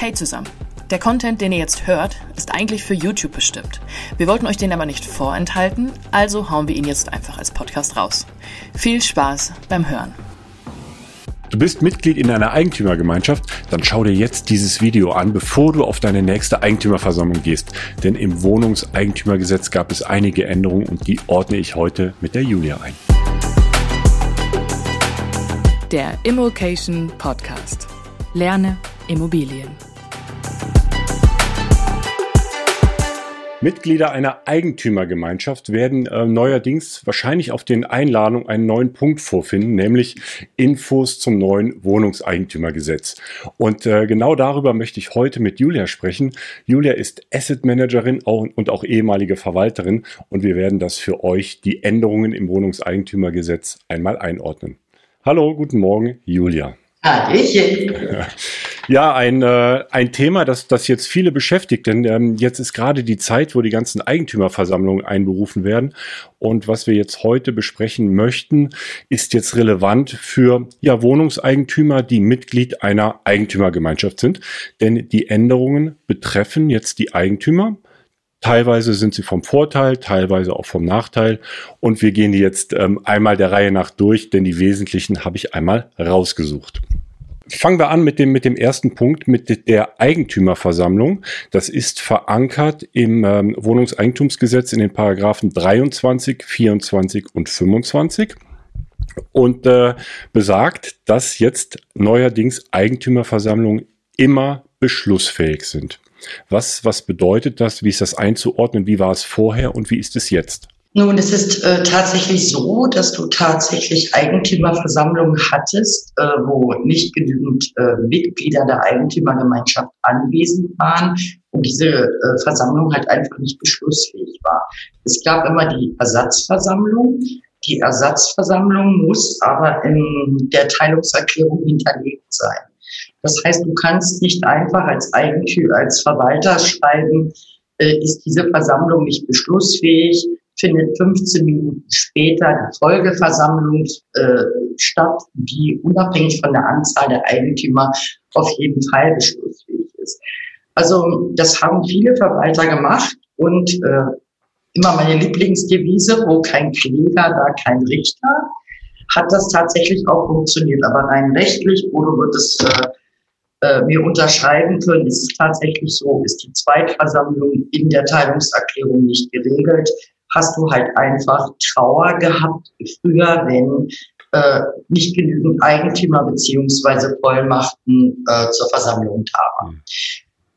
Hey zusammen. Der Content, den ihr jetzt hört, ist eigentlich für YouTube bestimmt. Wir wollten euch den aber nicht vorenthalten, also hauen wir ihn jetzt einfach als Podcast raus. Viel Spaß beim Hören. Du bist Mitglied in einer Eigentümergemeinschaft? Dann schau dir jetzt dieses Video an, bevor du auf deine nächste Eigentümerversammlung gehst. Denn im Wohnungseigentümergesetz gab es einige Änderungen und die ordne ich heute mit der Julia ein. Der Immokation Podcast. Lerne Immobilien. Mitglieder einer Eigentümergemeinschaft werden äh, neuerdings wahrscheinlich auf den Einladungen einen neuen Punkt vorfinden, nämlich Infos zum neuen Wohnungseigentümergesetz. Und äh, genau darüber möchte ich heute mit Julia sprechen. Julia ist Asset Managerin und auch ehemalige Verwalterin und wir werden das für euch die Änderungen im Wohnungseigentümergesetz einmal einordnen. Hallo, guten Morgen, Julia. Hallöchen. Ja, ein, äh, ein Thema, das, das jetzt viele beschäftigt, denn ähm, jetzt ist gerade die Zeit, wo die ganzen Eigentümerversammlungen einberufen werden. Und was wir jetzt heute besprechen möchten, ist jetzt relevant für ja, Wohnungseigentümer, die Mitglied einer Eigentümergemeinschaft sind. Denn die Änderungen betreffen jetzt die Eigentümer. Teilweise sind sie vom Vorteil, teilweise auch vom Nachteil. Und wir gehen jetzt ähm, einmal der Reihe nach durch, denn die wesentlichen habe ich einmal rausgesucht. Fangen wir an mit dem, mit dem ersten Punkt, mit der Eigentümerversammlung. Das ist verankert im ähm, Wohnungseigentumsgesetz in den Paragraphen 23, 24 und 25 und äh, besagt, dass jetzt neuerdings Eigentümerversammlungen immer beschlussfähig sind. Was, was bedeutet das? Wie ist das einzuordnen? Wie war es vorher und wie ist es jetzt? Nun, es ist äh, tatsächlich so, dass du tatsächlich Eigentümerversammlungen hattest, äh, wo nicht genügend äh, Mitglieder der Eigentümergemeinschaft anwesend waren und diese äh, Versammlung halt einfach nicht beschlussfähig war. Es gab immer die Ersatzversammlung. Die Ersatzversammlung muss aber in der Teilungserklärung hinterlegt sein. Das heißt, du kannst nicht einfach als Eigentümer, als Verwalter schreiben, äh, ist diese Versammlung nicht beschlussfähig, findet 15 Minuten später die Folgeversammlung äh, statt, die unabhängig von der Anzahl der Eigentümer auf jeden Fall beschlussfähig ist. Also das haben viele Verwalter gemacht und äh, immer meine Lieblingsdevise, wo kein Kläger, da kein Richter, hat das tatsächlich auch funktioniert. Aber rein rechtlich, Bodo wird es äh, äh, mir unterschreiben können, ist es tatsächlich so, ist die Zweitversammlung in der Teilungserklärung nicht geregelt, hast du halt einfach Trauer gehabt früher, wenn äh, nicht genügend Eigentümer beziehungsweise Vollmachten äh, zur Versammlung da waren.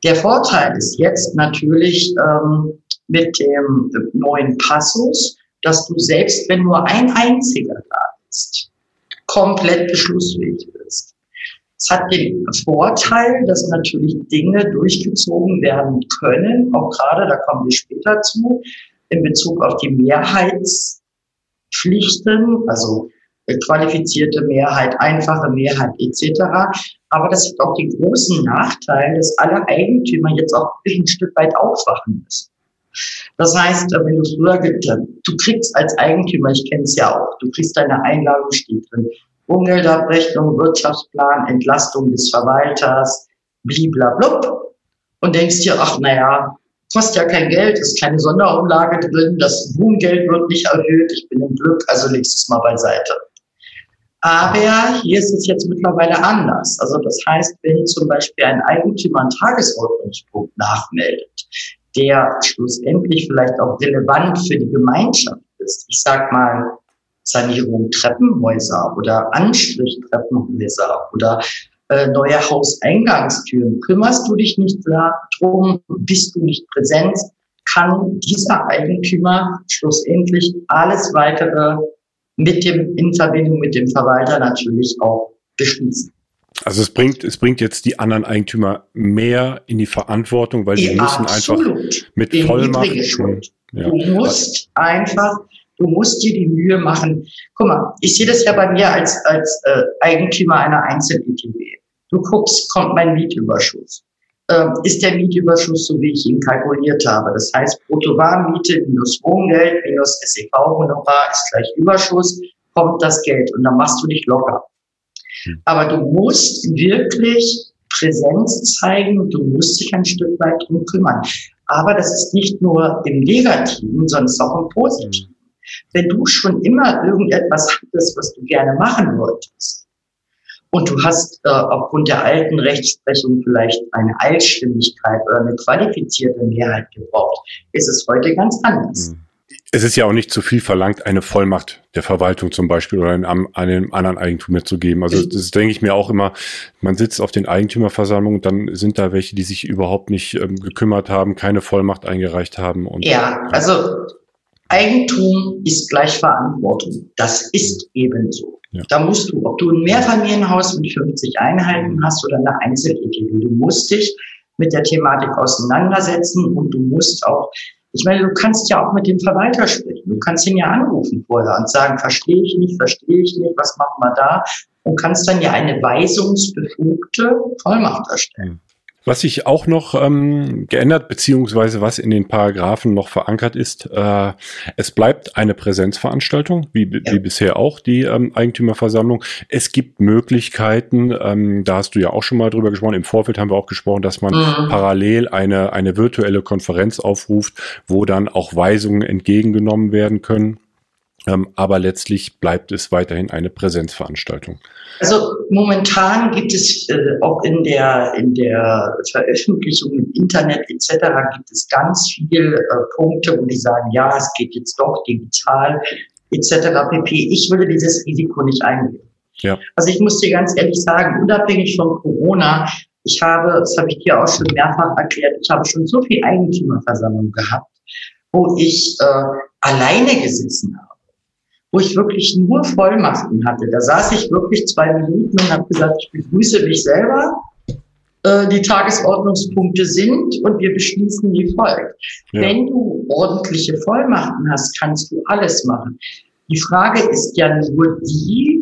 Der Vorteil ist jetzt natürlich ähm, mit dem neuen Passus, dass du selbst, wenn nur ein einziger da ist, komplett beschlussfähig bist. Es hat den Vorteil, dass natürlich Dinge durchgezogen werden können, auch gerade, da kommen wir später zu, in Bezug auf die Mehrheitspflichten, also qualifizierte Mehrheit, einfache Mehrheit etc. Aber das hat auch den großen Nachteil, dass alle Eigentümer jetzt auch ein Stück weit aufwachen müssen. Das heißt, wenn du früher, du kriegst als Eigentümer, ich kenne es ja auch, du kriegst deine Einladung, steht drin, Umgeldabrechnung, Wirtschaftsplan, Entlastung des Verwalters, bliblablub und denkst dir, ach naja, kostet ja kein Geld, ist keine Sonderumlage drin, das Wohngeld wird nicht erhöht, ich bin im Glück, also legst es mal beiseite. Aber hier ist es jetzt mittlerweile anders. Also das heißt, wenn zum Beispiel ein Eigentümer einen Tagesordnungspunkt nachmeldet, der schlussendlich vielleicht auch relevant für die Gemeinschaft ist, ich sag mal Sanierung Treppenhäuser oder Anstrich Treppenhäuser oder neue Hauseingangstüren. Kümmerst du dich nicht darum, bist du nicht präsent, kann dieser Eigentümer schlussendlich alles weitere mit dem, in Verbindung mit dem Verwalter natürlich auch beschließen. Also es bringt, es bringt jetzt die anderen Eigentümer mehr in die Verantwortung, weil die müssen absolut. einfach mit Vollmacht. Ja. Du musst einfach Du musst dir die Mühe machen. Guck mal, ich sehe das ja bei mir als, als äh, Eigentümer einer Einzel-ETW. Du guckst, kommt mein Mietüberschuss. Ähm, ist der Mietüberschuss so, wie ich ihn kalkuliert habe? Das heißt, Bruttowarmiete minus Wohngeld minus SEV-Honorar ist gleich Überschuss, kommt das Geld und dann machst du dich locker. Hm. Aber du musst wirklich Präsenz zeigen, du musst dich ein Stück weit drum kümmern. Aber das ist nicht nur im Negativen, sondern auch im Positiven. Wenn du schon immer irgendetwas hattest, was du gerne machen wolltest, und du hast äh, aufgrund der alten Rechtsprechung vielleicht eine Eilstimmigkeit oder eine qualifizierte Mehrheit gebraucht, ist es heute ganz anders. Mhm. Es ist ja auch nicht zu viel verlangt, eine Vollmacht der Verwaltung zum Beispiel oder einem, einem anderen Eigentümer zu geben. Also das denke ich mir auch immer, man sitzt auf den Eigentümerversammlungen, dann sind da welche, die sich überhaupt nicht ähm, gekümmert haben, keine Vollmacht eingereicht haben. Und ja, also Eigentum ist gleich Verantwortung. Das ist ebenso. Ja. Da musst du, ob du ein Mehrfamilienhaus mit 50 Einheiten hast oder eine Einzel-EGB, du musst dich mit der Thematik auseinandersetzen und du musst auch ich meine, du kannst ja auch mit dem Verwalter sprechen. Du kannst ihn ja anrufen vorher und sagen, verstehe ich nicht, verstehe ich nicht, was machen wir da? Und kannst dann ja eine weisungsbefugte Vollmacht erstellen. Was sich auch noch ähm, geändert, beziehungsweise was in den Paragraphen noch verankert ist, äh, es bleibt eine Präsenzveranstaltung, wie, ja. wie bisher auch die ähm, Eigentümerversammlung. Es gibt Möglichkeiten, ähm, da hast du ja auch schon mal drüber gesprochen, im Vorfeld haben wir auch gesprochen, dass man mhm. parallel eine, eine virtuelle Konferenz aufruft, wo dann auch Weisungen entgegengenommen werden können. Ähm, aber letztlich bleibt es weiterhin eine Präsenzveranstaltung. Also momentan gibt es äh, auch in der, in der Veröffentlichung im Internet etc. gibt es ganz viele äh, Punkte, wo die sagen, ja, es geht jetzt doch digital etc. pp. Ich würde dieses Risiko nicht eingehen. Ja. Also ich muss dir ganz ehrlich sagen, unabhängig von Corona, ich habe, das habe ich dir auch schon mehrfach erklärt, ich habe schon so viel Eigentümerversammlungen gehabt, wo ich äh, alleine gesessen habe wo ich wirklich nur Vollmachten hatte. Da saß ich wirklich zwei Minuten und habe gesagt, ich begrüße mich selber. Äh, die Tagesordnungspunkte sind und wir beschließen wie folgt. Ja. Wenn du ordentliche Vollmachten hast, kannst du alles machen. Die Frage ist ja nur die,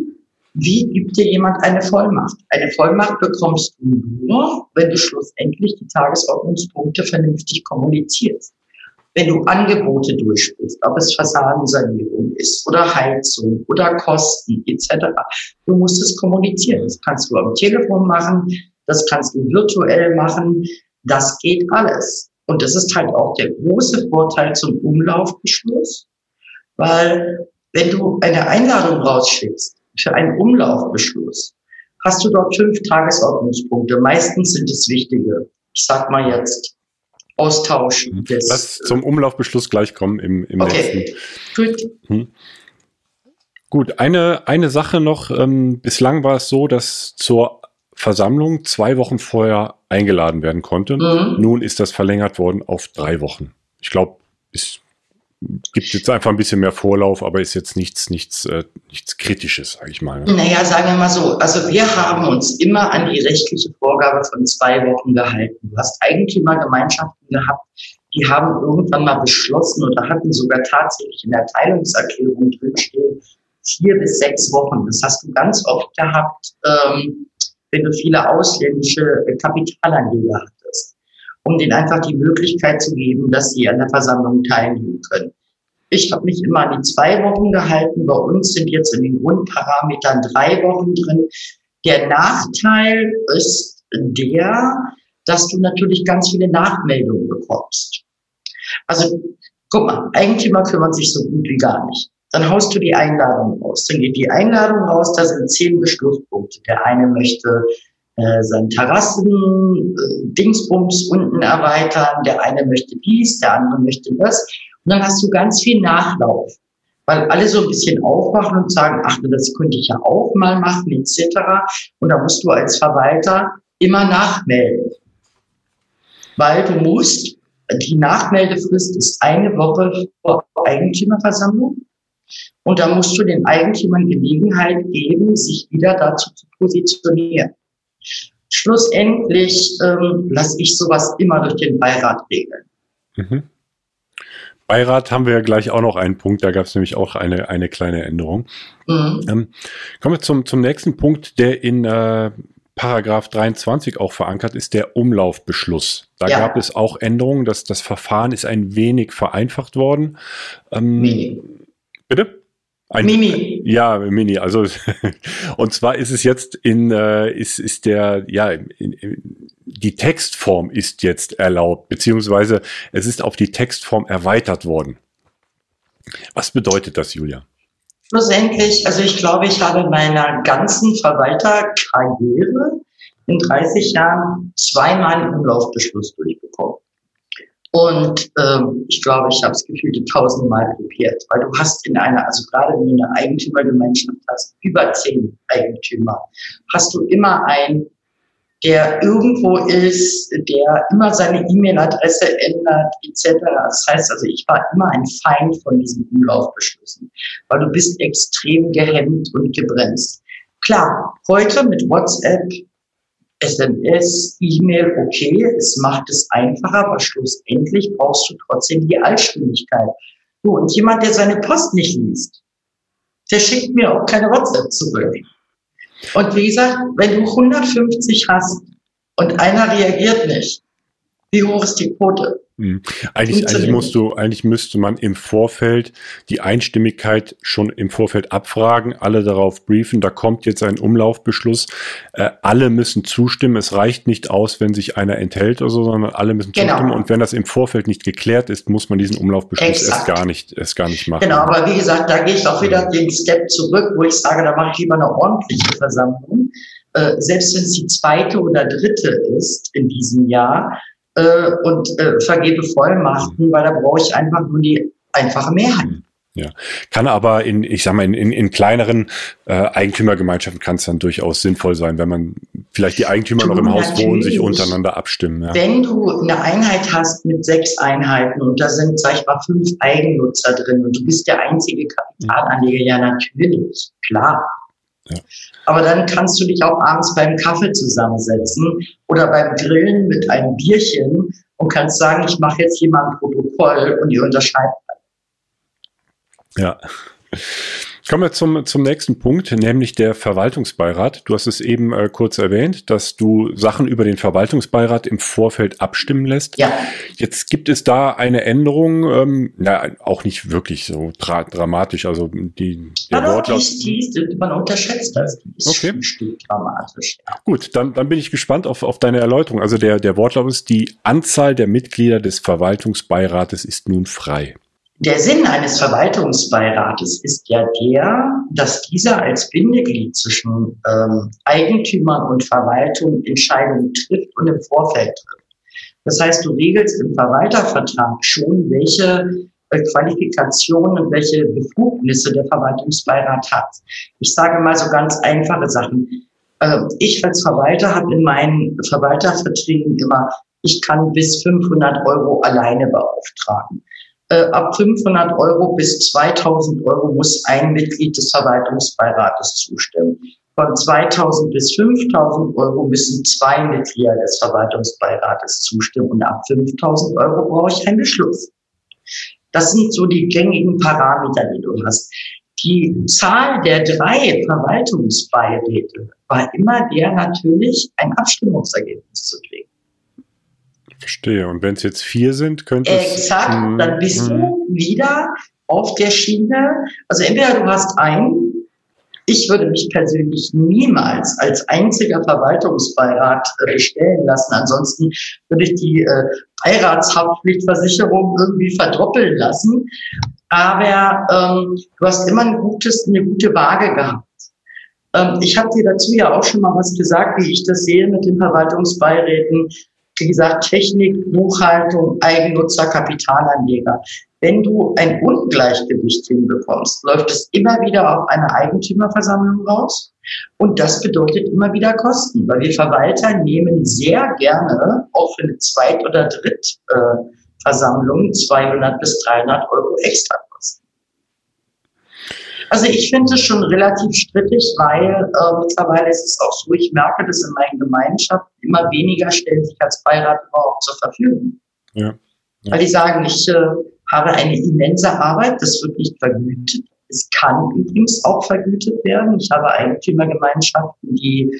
wie gibt dir jemand eine Vollmacht? Eine Vollmacht bekommst du nur, wenn du schlussendlich die Tagesordnungspunkte vernünftig kommunizierst wenn du Angebote durchsprichst, ob es Fassadensanierung ist oder Heizung oder Kosten etc. Du musst es kommunizieren. Das kannst du am Telefon machen, das kannst du virtuell machen, das geht alles. Und das ist halt auch der große Vorteil zum Umlaufbeschluss, weil wenn du eine Einladung rausschickst für einen Umlaufbeschluss, hast du dort fünf Tagesordnungspunkte. Meistens sind es wichtige. Ich sag mal jetzt Austausch. Mhm. Des, Lass zum Umlaufbeschluss gleich kommen im, im okay. letzten. Gut. Hm. Gut, eine, eine Sache noch. Ähm, bislang war es so, dass zur Versammlung zwei Wochen vorher eingeladen werden konnte. Mhm. Nun ist das verlängert worden auf drei Wochen. Ich glaube, ist gibt jetzt einfach ein bisschen mehr Vorlauf, aber ist jetzt nichts, nichts, äh, nichts Kritisches, sage ich mal. Ne? Naja, sagen wir mal so. Also wir haben uns immer an die rechtliche Vorgabe von zwei Wochen gehalten. Du hast Eigentümergemeinschaften gehabt, die haben irgendwann mal beschlossen oder hatten sogar tatsächlich in der Teilungserklärung drinstehen, vier bis sechs Wochen. Das hast du ganz oft gehabt, ähm, wenn du viele ausländische Kapitalanleger hattest um denen einfach die Möglichkeit zu geben, dass sie an der Versammlung teilnehmen können. Ich habe mich immer an die zwei Wochen gehalten. Bei uns sind jetzt in den Grundparametern drei Wochen drin. Der Nachteil ist der, dass du natürlich ganz viele Nachmeldungen bekommst. Also guck mal, Eigentümer kümmern sich so gut wie gar nicht. Dann haust du die Einladung raus. Dann geht die Einladung raus, da sind zehn Beschlusspunkte. Der eine möchte äh, sein Terrassen, äh, Dingsbums unten erweitern. Der eine möchte dies, der andere möchte das. Und dann hast du ganz viel Nachlauf, weil alle so ein bisschen aufwachen und sagen, ach, das könnte ich ja auch mal machen, etc. Und da musst du als Verwalter immer nachmelden. Weil du musst, die Nachmeldefrist ist eine Woche vor Eigentümerversammlung. Und da musst du den Eigentümern Gelegenheit geben, sich wieder dazu zu positionieren. Schlussendlich ähm, lasse ich sowas immer durch den Beirat regeln. Mhm. Beirat haben wir ja gleich auch noch einen Punkt, da gab es nämlich auch eine, eine kleine Änderung. Mhm. Ähm, kommen wir zum, zum nächsten Punkt, der in äh, Paragraph 23 auch verankert ist, der Umlaufbeschluss. Da ja. gab es auch Änderungen, dass das Verfahren ist ein wenig vereinfacht worden. Ähm, wenig. Bitte? Ein, Mini. Ja, Mini. Also und zwar ist es jetzt in äh, ist ist der ja in, in, die Textform ist jetzt erlaubt beziehungsweise es ist auf die Textform erweitert worden. Was bedeutet das, Julia? Schlussendlich, also ich glaube, ich habe in meiner ganzen Verwalterkarriere in 30 Jahren zweimal einen Umlaufbeschluss durchbekommen. Und ähm, ich glaube, ich habe es gefühlt tausendmal probiert, weil du hast in einer, also gerade wenn du eine Eigentümergemeinschaft hast, über zehn Eigentümer, hast du immer einen, der irgendwo ist, der immer seine E-Mail-Adresse ändert, etc. Das heißt also, ich war immer ein Feind von diesen Umlaufbeschlüssen, weil du bist extrem gehemmt und gebremst. Klar, heute mit WhatsApp SMS, E-Mail, okay, es macht es einfacher, aber schlussendlich brauchst du trotzdem die Allstimmigkeit. So, und jemand, der seine Post nicht liest, der schickt mir auch keine WhatsApp zurück. Und wie gesagt, wenn du 150 hast und einer reagiert nicht, wie hoch ist die Quote? Mhm. Eigentlich, eigentlich musst du, eigentlich müsste man im Vorfeld die Einstimmigkeit schon im Vorfeld abfragen, alle darauf briefen, da kommt jetzt ein Umlaufbeschluss, äh, alle müssen zustimmen, es reicht nicht aus, wenn sich einer enthält oder so, sondern alle müssen genau. zustimmen und wenn das im Vorfeld nicht geklärt ist, muss man diesen Umlaufbeschluss Exakt. erst gar nicht, erst gar nicht machen. Genau, aber wie gesagt, da gehe ich auch wieder den Step zurück, wo ich sage, da mache ich lieber eine ordentliche Versammlung, äh, selbst wenn es die zweite oder dritte ist in diesem Jahr, äh, und äh, vergebe Vollmachten, weil da brauche ich einfach nur die einfache Mehrheit. Ja, kann aber in, ich sag mal, in, in, in kleineren äh, Eigentümergemeinschaften kann es dann durchaus sinnvoll sein, wenn man vielleicht die Eigentümer du, noch im Haus wohnen, sich untereinander abstimmen. Ja. Wenn du eine Einheit hast mit sechs Einheiten und da sind, sag ich mal, fünf Eigennutzer drin und du bist der einzige Kapitalanleger, ja natürlich, klar. Aber dann kannst du dich auch abends beim Kaffee zusammensetzen oder beim Grillen mit einem Bierchen und kannst sagen, ich mache jetzt hier mal ein Protokoll und ihr unterschreibt. Ja. Kommen wir zum, zum nächsten Punkt, nämlich der Verwaltungsbeirat. Du hast es eben äh, kurz erwähnt, dass du Sachen über den Verwaltungsbeirat im Vorfeld abstimmen lässt. Ja. Jetzt gibt es da eine Änderung, ähm, na, auch nicht wirklich so dra dramatisch. Also die, der Aber Wortlaut. Die, die, man unterschätzt das. Die ist okay. dramatisch. Gut, dann, dann bin ich gespannt auf, auf deine Erläuterung. Also der, der Wortlaut ist, die Anzahl der Mitglieder des Verwaltungsbeirates ist nun frei. Der Sinn eines Verwaltungsbeirates ist ja der, dass dieser als Bindeglied zwischen ähm, Eigentümern und Verwaltung Entscheidungen trifft und im Vorfeld trifft. Das heißt, du regelst im Verwaltervertrag schon, welche äh, Qualifikationen und welche Befugnisse der Verwaltungsbeirat hat. Ich sage mal so ganz einfache Sachen. Äh, ich als Verwalter habe in meinen Verwalterverträgen immer, ich kann bis 500 Euro alleine beauftragen ab 500 Euro bis 2000 Euro muss ein Mitglied des Verwaltungsbeirates zustimmen. Von 2000 bis 5000 Euro müssen zwei Mitglieder des Verwaltungsbeirates zustimmen und ab 5000 Euro brauche ich einen Beschluss. Das sind so die gängigen Parameter, die du hast. Die Zahl der drei Verwaltungsbeiräte war immer der natürlich, ein Abstimmungsergebnis zu kriegen. Verstehe. Und wenn es jetzt vier sind, könnte es. Exakt, hm, dann bist du hm. wieder auf der Schiene. Also entweder du hast einen, ich würde mich persönlich niemals als einziger Verwaltungsbeirat äh, bestellen lassen. Ansonsten würde ich die äh, Beiratshaftpflichtversicherung irgendwie verdoppeln lassen. Aber ähm, du hast immer ein gutes, eine gute Waage gehabt. Ähm, ich habe dir dazu ja auch schon mal was gesagt, wie ich das sehe mit den Verwaltungsbeiräten wie gesagt, Technik, Buchhaltung, Eigennutzer, Kapitalanleger. Wenn du ein Ungleichgewicht hinbekommst, läuft es immer wieder auf eine Eigentümerversammlung raus. Und das bedeutet immer wieder Kosten, weil wir Verwalter nehmen sehr gerne auch für eine Zweit- oder Drittversammlung 200 bis 300 Euro extra also ich finde es schon relativ strittig, weil äh, mittlerweile ist es auch so, ich merke das in meinen Gemeinschaften, immer weniger stellen sich als Beirat überhaupt zur Verfügung. Ja. ja. Weil die sagen, ich äh, habe eine immense Arbeit, das wird nicht vergütet. Es kann übrigens auch vergütet werden. Ich habe Eigentümergemeinschaften, die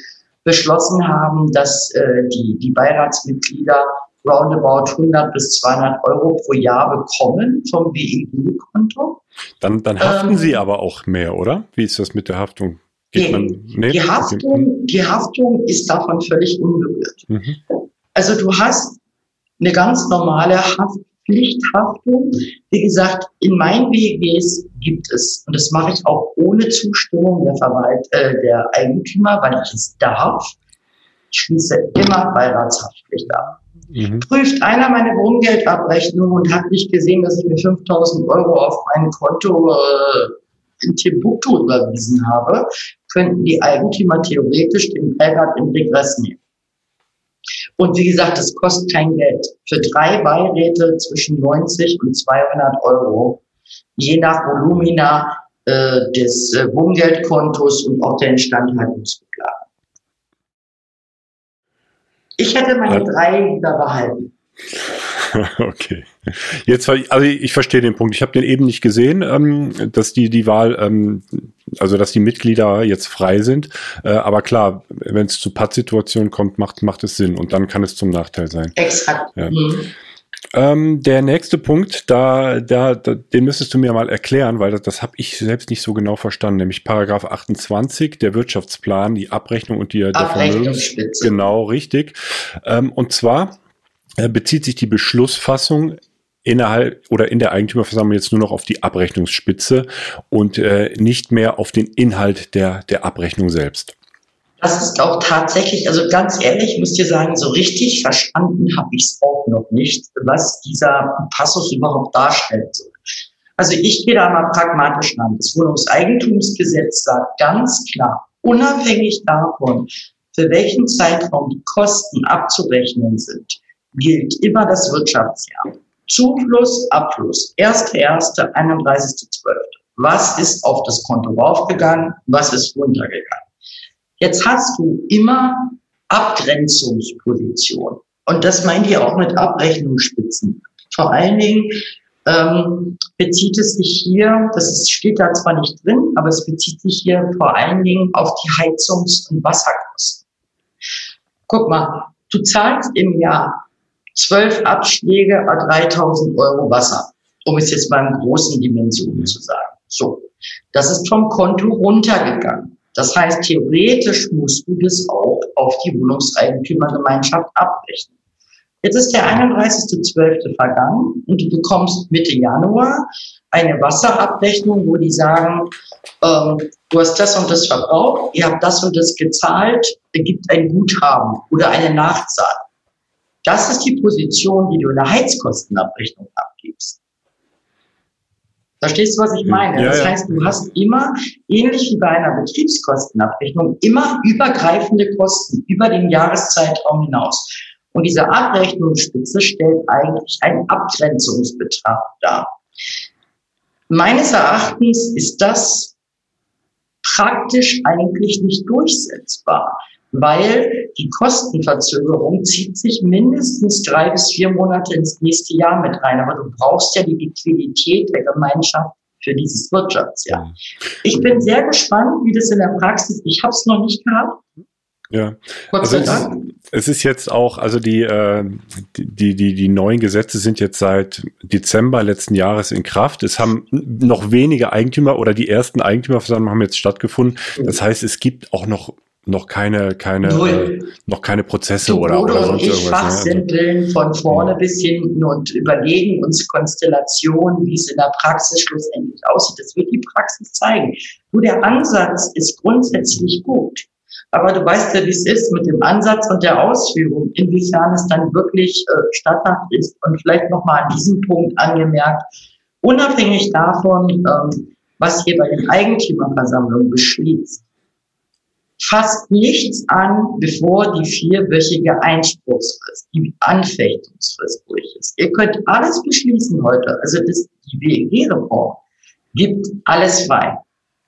beschlossen haben, dass äh, die, die Beiratsmitglieder roundabout 100 bis 200 Euro pro Jahr bekommen vom WEG-Konto. Dann, dann haften ähm, Sie aber auch mehr, oder? Wie ist das mit der Haftung? Die, man, nee, die, Haftung, die Haftung ist davon völlig unberührt. Mhm. Also du hast eine ganz normale Haftpflichthaftung. Wie gesagt, in meinen WEGs gibt es, und das mache ich auch ohne Zustimmung der, Verwalt, äh, der Eigentümer, weil ich es darf, ich schließe immer Beiratshaftpflicht ab. Mhm. Prüft einer meine Wohngeldabrechnung und hat nicht gesehen, dass ich mir 5000 Euro auf mein Konto äh, in Timbuktu überwiesen habe, könnten die Eigentümer theoretisch den Beirat in Regress nehmen. Und wie gesagt, es kostet kein Geld. Für drei Beiräte zwischen 90 und 200 Euro, je nach Volumina äh, des äh, Wohngeldkontos und auch der Instandhaltungsrücklage. Ich hätte meine drei lieber behalten. Okay. Jetzt, also ich verstehe den Punkt. Ich habe den eben nicht gesehen, ähm, dass die die Wahl, ähm, also dass die Mitglieder jetzt frei sind. Äh, aber klar, wenn es zu Pattsituationen kommt, macht macht es Sinn und dann kann es zum Nachteil sein. Exakt. Ja. Mhm. Ähm, der nächste Punkt, da, da, da, den müsstest du mir mal erklären, weil das, das habe ich selbst nicht so genau verstanden, nämlich Paragraph 28, der Wirtschaftsplan, die Abrechnung und die der Vermögens. Genau, richtig. Ähm, und zwar äh, bezieht sich die Beschlussfassung innerhalb oder in der Eigentümerversammlung jetzt nur noch auf die Abrechnungsspitze und äh, nicht mehr auf den Inhalt der, der Abrechnung selbst. Das ist auch tatsächlich, also ganz ehrlich, ich muss dir sagen, so richtig verstanden habe ich es auch noch nicht, was dieser Passus überhaupt darstellt. Also ich gehe da mal pragmatisch ran. Das Wohnungseigentumsgesetz sagt ganz klar, unabhängig davon, für welchen Zeitraum die Kosten abzurechnen sind, gilt immer das Wirtschaftsjahr. Zufluss, Abfluss, 1.1., 31.12. Was ist auf das Konto raufgegangen? Was ist runtergegangen? Jetzt hast du immer Abgrenzungsposition. Und das meint ihr auch mit Abrechnungsspitzen. Vor allen Dingen ähm, bezieht es sich hier, das steht da zwar nicht drin, aber es bezieht sich hier vor allen Dingen auf die Heizungs- und Wasserkosten. Guck mal, du zahlst im Jahr zwölf Abschläge a 3000 Euro Wasser, um es jetzt mal in großen Dimensionen zu sagen. So, das ist vom Konto runtergegangen. Das heißt, theoretisch musst du das auch auf die Wohnungseigentümergemeinschaft abrechnen. Jetzt ist der 31.12. vergangen und du bekommst Mitte Januar eine Wasserabrechnung, wo die sagen, ähm, du hast das und das verbraucht, ihr habt das und das gezahlt, es gibt ein Guthaben oder eine Nachzahl. Das ist die Position, die du in der Heizkostenabrechnung abgibst. Verstehst du, was ich meine? Ja, das heißt, du hast immer, ähnlich wie bei einer Betriebskostenabrechnung, immer übergreifende Kosten über den Jahreszeitraum hinaus. Und diese Abrechnungsspitze stellt eigentlich einen Abgrenzungsbetrag dar. Meines Erachtens ist das praktisch eigentlich nicht durchsetzbar weil die Kostenverzögerung zieht sich mindestens drei bis vier Monate ins nächste Jahr mit rein. Aber du brauchst ja die Liquidität der Gemeinschaft für dieses Wirtschaftsjahr. Ich bin sehr gespannt, wie das in der Praxis, ich habe es noch nicht gehabt. Ja, also es, es, ist jetzt auch, also die, äh, die, die, die neuen Gesetze sind jetzt seit Dezember letzten Jahres in Kraft. Es haben noch wenige Eigentümer oder die ersten Eigentümerversammlungen haben jetzt stattgefunden. Das heißt, es gibt auch noch noch keine, keine, äh, noch keine Prozesse du, oder, oder sonst irgendwas. Ne? Also, von vorne ja. bis hinten und überlegen uns Konstellationen, wie es in der Praxis schlussendlich aussieht. Das wird die Praxis zeigen. Nur der Ansatz ist grundsätzlich gut. Aber du weißt ja, wie es ist mit dem Ansatz und der Ausführung, inwiefern es dann wirklich äh, statthaft ist. Und vielleicht nochmal an diesem Punkt angemerkt, unabhängig davon, ähm, was hier bei den Eigentümerversammlungen beschließt, fasst nichts an, bevor die vierwöchige Einspruchsfrist, die Anfechtungsfrist durch ist. Ihr könnt alles beschließen heute. Also das, die WEG-Reform gibt alles frei.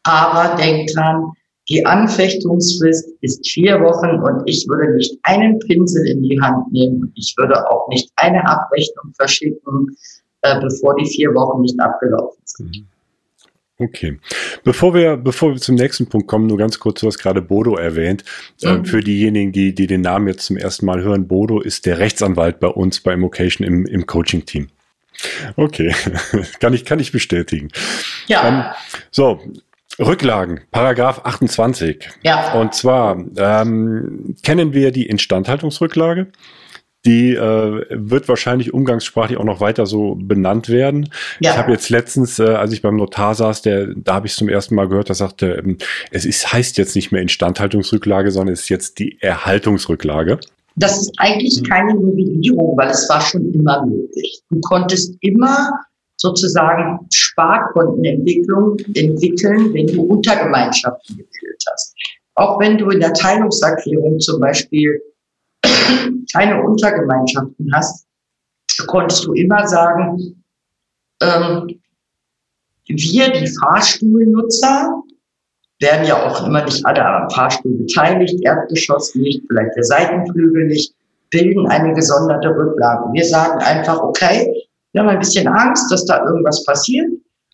Aber denkt dran, die Anfechtungsfrist ist vier Wochen und ich würde nicht einen Pinsel in die Hand nehmen. Ich würde auch nicht eine Abrechnung verschicken, äh, bevor die vier Wochen nicht abgelaufen sind. Mhm. Okay. Bevor wir, bevor wir zum nächsten Punkt kommen, nur ganz kurz, du hast gerade Bodo erwähnt. Ähm, mhm. Äh, für diejenigen, die, die den Namen jetzt zum ersten Mal hören, Bodo ist der Rechtsanwalt bei uns bei Immocation im, im Coaching-Team. Okay, kann ich, kann ich bestätigen. Ja. Ähm, so, Rücklagen, Paragraph 28. Ja. Und zwar ähm, kennen wir die Instandhaltungsrücklage. Die äh, wird wahrscheinlich umgangssprachlich auch noch weiter so benannt werden. Ja. Ich habe jetzt letztens, äh, als ich beim Notar saß, der, da habe ich zum ersten Mal gehört, der sagte, ähm, es ist, heißt jetzt nicht mehr Instandhaltungsrücklage, sondern es ist jetzt die Erhaltungsrücklage. Das ist eigentlich hm. keine Novellierung, weil es war schon immer möglich. Du konntest immer sozusagen Sparkontenentwicklung entwickeln, wenn du Untergemeinschaften gebildet hast. Auch wenn du in der Teilungserklärung zum Beispiel keine Untergemeinschaften hast, konntest du immer sagen, ähm, wir, die Fahrstuhlnutzer, werden ja auch immer nicht alle am Fahrstuhl beteiligt, Erdgeschoss nicht, vielleicht der Seitenflügel nicht, bilden eine gesonderte Rücklage. Wir sagen einfach, okay, wir haben ein bisschen Angst, dass da irgendwas passiert.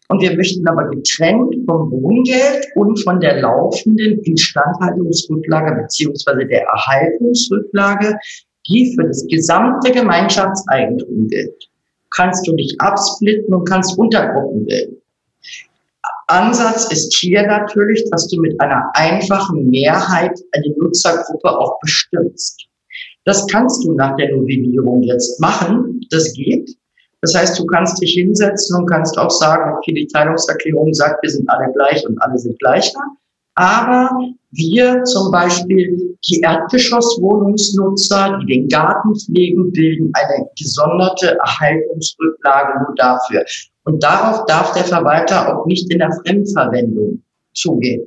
Und wir möchten aber getrennt vom Wohngeld und von der laufenden Instandhaltungsrücklage beziehungsweise der Erhaltungsrücklage, die für das gesamte Gemeinschaftseigentum gilt, kannst du dich absplitten und kannst Untergruppen bilden. Ansatz ist hier natürlich, dass du mit einer einfachen Mehrheit eine Nutzergruppe auch bestimmst. Das kannst du nach der Novellierung jetzt machen. Das geht. Das heißt, du kannst dich hinsetzen und kannst auch sagen, okay, die Teilungserklärung sagt, wir sind alle gleich und alle sind gleicher. Aber wir zum Beispiel, die Erdgeschosswohnungsnutzer, die den Garten pflegen, bilden eine gesonderte Erhaltungsrücklage nur dafür. Und darauf darf der Verwalter auch nicht in der Fremdverwendung zugehen.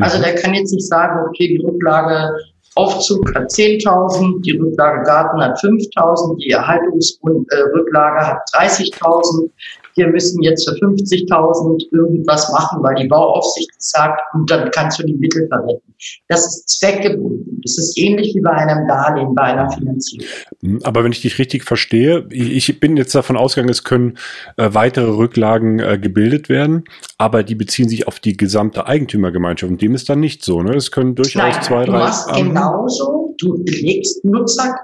Also mhm. der kann jetzt nicht sagen, okay, die Rücklage Aufzug hat 10.000, die Rücklage Garten hat 5.000, die Erhaltungsrücklage hat 30.000. Wir müssen jetzt für 50.000 irgendwas machen, weil die Bauaufsicht sagt, und dann kannst du die Mittel verwenden. Das ist zweckgebunden. Das ist ähnlich wie bei einem Darlehen, bei einer Finanzierung. Hm, aber wenn ich dich richtig verstehe, ich bin jetzt davon ausgegangen, es können äh, weitere Rücklagen äh, gebildet werden, aber die beziehen sich auf die gesamte Eigentümergemeinschaft. Und dem ist dann nicht so. Ne? Es können durchaus Nein, zwei, drei. Du machst genauso, du legst Nutzer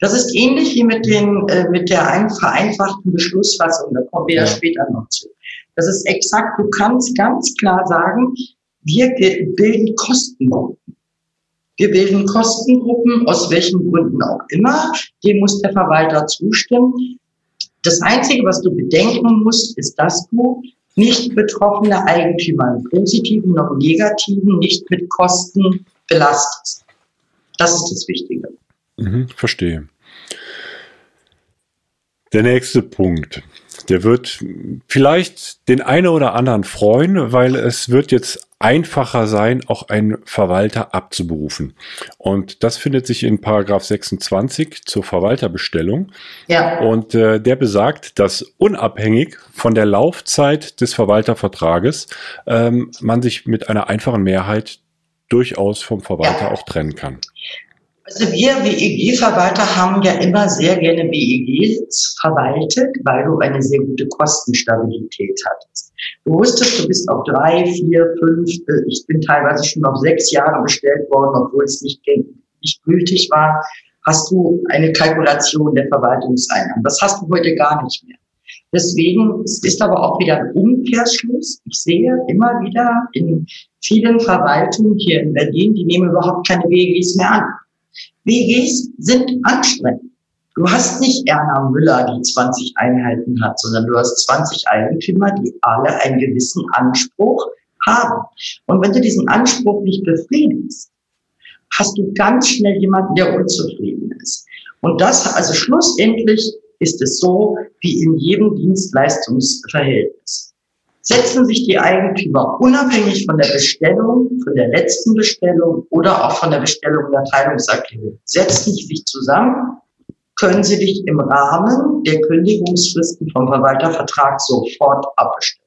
das ist ähnlich wie mit, den, äh, mit der ein, vereinfachten Beschlussfassung. Da kommen wir ja. später noch zu. Das ist exakt, du kannst ganz klar sagen, wir bilden Kostengruppen. Wir bilden Kostengruppen, aus welchen Gründen auch immer. Dem muss der Verwalter zustimmen. Das Einzige, was du bedenken musst, ist, dass du nicht betroffene Eigentümer im positiven noch negativen nicht mit Kosten belastest. Das ist das Wichtige. Mhm, verstehe. Der nächste Punkt, der wird vielleicht den einen oder anderen freuen, weil es wird jetzt einfacher sein, auch einen Verwalter abzuberufen. Und das findet sich in Paragraph 26 zur Verwalterbestellung. Ja. Und äh, der besagt, dass unabhängig von der Laufzeit des Verwaltervertrages ähm, man sich mit einer einfachen Mehrheit durchaus vom Verwalter ja. auch trennen kann. Also wir WEG-Verwalter haben ja immer sehr gerne WEGs verwaltet, weil du eine sehr gute Kostenstabilität hattest. Du wusstest, du bist auf drei, vier, fünf, äh, ich bin teilweise schon auf sechs Jahre bestellt worden, obwohl es nicht, nicht gültig war, hast du eine Kalkulation der Verwaltungseinnahmen. Das hast du heute gar nicht mehr. Deswegen es ist aber auch wieder ein Umkehrschluss. Ich sehe immer wieder in vielen Verwaltungen hier in Berlin, die nehmen überhaupt keine WEGs mehr an. WGs sind anstrengend. Du hast nicht Erna Müller, die 20 Einheiten hat, sondern du hast 20 Eigentümer, die alle einen gewissen Anspruch haben. Und wenn du diesen Anspruch nicht befriedigst, hast du ganz schnell jemanden, der unzufrieden ist. Und das, also schlussendlich ist es so wie in jedem Dienstleistungsverhältnis setzen sich die Eigentümer unabhängig von der Bestellung, von der letzten Bestellung oder auch von der Bestellung der Teilungserklärung, setzen sie sich zusammen, können sie dich im Rahmen der Kündigungsfristen vom Verwaltervertrag sofort abbestellen.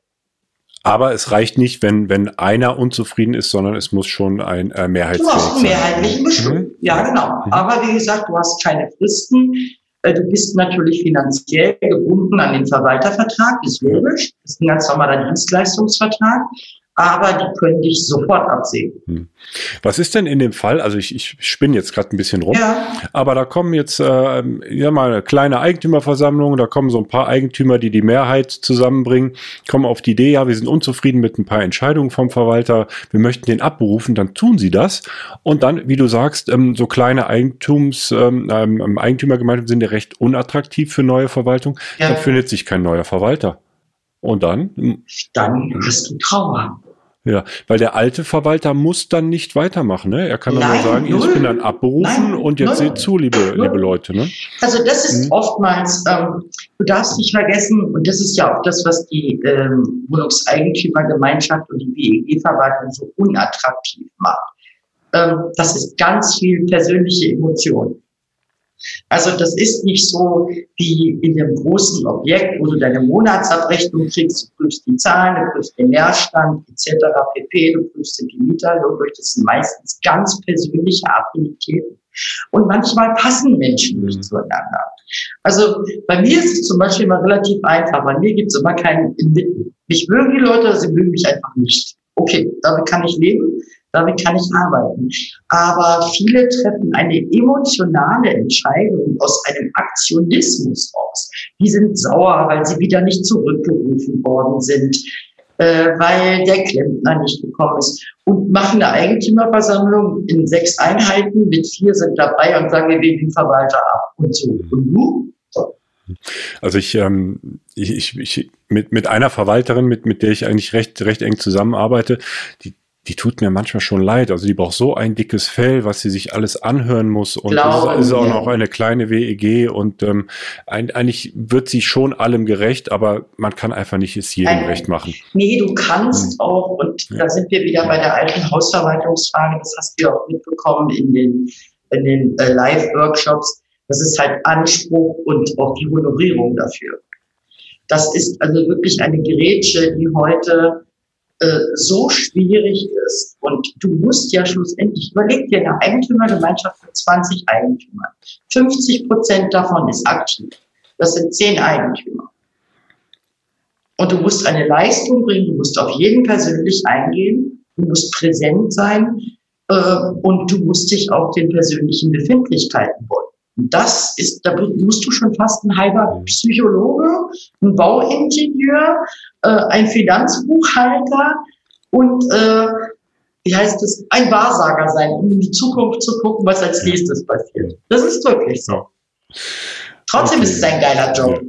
Aber es reicht nicht, wenn, wenn einer unzufrieden ist, sondern es muss schon ein äh, Mehrheitsfähig sein. Du hast einen mehrheitlichen Beschluss. Mhm. Ja, genau. Mhm. Aber wie gesagt, du hast keine Fristen. Äh, du bist natürlich finanziell gebunden an den Verwaltervertrag, ist logisch. Das ist ein ganz normaler Dienstleistungsvertrag aber die können dich sofort absehen. Hm. Was ist denn in dem Fall? Also ich, ich spinne jetzt gerade ein bisschen rum, ja. aber da kommen jetzt äh, ja mal eine kleine Eigentümerversammlung, da kommen so ein paar Eigentümer, die die Mehrheit zusammenbringen, kommen auf die Idee, ja, wir sind unzufrieden mit ein paar Entscheidungen vom Verwalter, wir möchten den abberufen, dann tun sie das und dann, wie du sagst, ähm, so kleine Eigentums, ähm, ähm Eigentümergemeinschaften sind ja recht unattraktiv für neue Verwaltung, ja. dann findet sich kein neuer Verwalter. Und dann? Dann hast du Trauer. Ja, weil der alte Verwalter muss dann nicht weitermachen. Ne? Er kann dann nur sagen, null. ich bin dann abberufen Nein, und jetzt null. seht zu, liebe, liebe Leute. Ne? Also das ist mhm. oftmals, ähm, du darfst nicht vergessen, und das ist ja auch das, was die ähm, Wohnungseigentümergemeinschaft und die WEG-Verwaltung so unattraktiv macht. Ähm, das ist ganz viel persönliche Emotion. Also das ist nicht so wie in dem großen Objekt, wo du deine Monatsabrechnung kriegst, du prüfst die Zahlen, du prüfst den Leerstand etc. pp, du prüfst die Mieterlohn durch. Das sind meistens ganz persönliche Affinitäten. Und manchmal passen Menschen nicht mhm. zueinander. Also bei mir ist es zum Beispiel immer relativ einfach. Bei mir gibt es immer keinen Inmitten. Mich mögen die Leute, sie mögen mich einfach nicht. Okay, damit kann ich leben. Damit kann ich arbeiten. Aber viele treffen eine emotionale Entscheidung aus einem Aktionismus aus. Die sind sauer, weil sie wieder nicht zurückgerufen worden sind, äh, weil der Klempner nicht gekommen ist. Und machen eine Eigentümerversammlung in sechs Einheiten, mit vier sind dabei und sagen, wir wählen den Verwalter ab. Und so. Und du? Also ich, ähm, ich, ich, ich mit, mit einer Verwalterin, mit, mit der ich eigentlich recht, recht eng zusammenarbeite, die, die tut mir manchmal schon leid. Also die braucht so ein dickes Fell, was sie sich alles anhören muss. Und Glauben, ist, ist auch noch eine kleine WEG und ähm, ein, eigentlich wird sie schon allem gerecht, aber man kann einfach nicht es jedem ein, recht machen. Nee, du kannst hm. auch, und ja. da sind wir wieder bei der alten Hausverwaltungsfrage, das hast du ja auch mitbekommen in den, in den äh, Live-Workshops, das ist halt Anspruch und auch die Honorierung dafür. Das ist also wirklich eine Gerätsche, die heute äh, so schwierig ist. Und du musst ja schlussendlich, überleg dir eine Eigentümergemeinschaft mit 20 Eigentümern. 50 Prozent davon ist aktiv. Das sind 10 Eigentümer. Und du musst eine Leistung bringen, du musst auf jeden persönlich eingehen, du musst präsent sein äh, und du musst dich auch den persönlichen Befindlichkeiten beugen. Das ist, da musst du schon fast ein halber Psychologe, ein Bauingenieur, äh, ein Finanzbuchhalter und äh, wie heißt es, ein Wahrsager sein, um in die Zukunft zu gucken, was als nächstes passiert. Das ist wirklich so. Trotzdem okay. ist es ein geiler Job.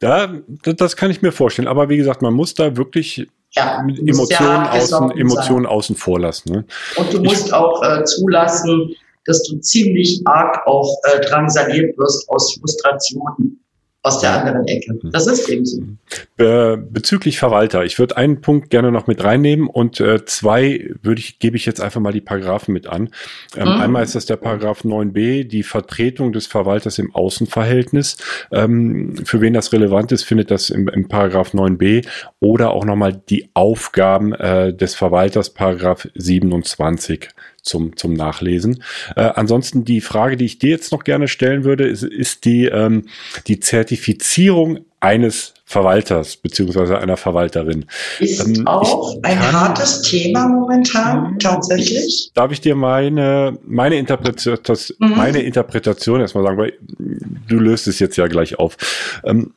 Ja, das kann ich mir vorstellen. Aber wie gesagt, man muss da wirklich ja, Emotionen, außen, Emotionen außen vor lassen. Ne? Und du musst ich, auch äh, zulassen, dass du ziemlich arg auch äh, drangsaliert wirst aus Frustrationen aus der anderen Ecke. Mhm. Das ist eben so. Be bezüglich Verwalter, ich würde einen Punkt gerne noch mit reinnehmen und äh, zwei würde ich, gebe ich jetzt einfach mal die Paragraphen mit an. Ähm, mhm. Einmal ist das der Paragraph 9b, die Vertretung des Verwalters im Außenverhältnis. Ähm, für wen das relevant ist, findet das im, im Paragraph 9b oder auch nochmal die Aufgaben äh, des Verwalters, Paragraph 27 zum, zum Nachlesen. Äh, ansonsten die Frage, die ich dir jetzt noch gerne stellen würde, ist, ist die, ähm, die Zertifizierung eines Verwalters beziehungsweise einer Verwalterin. Ist ähm, auch ein kann, hartes Thema momentan, tatsächlich. Darf ich dir meine, meine, Interpretation, mhm. meine Interpretation erstmal sagen, weil du löst es jetzt ja gleich auf. Ähm,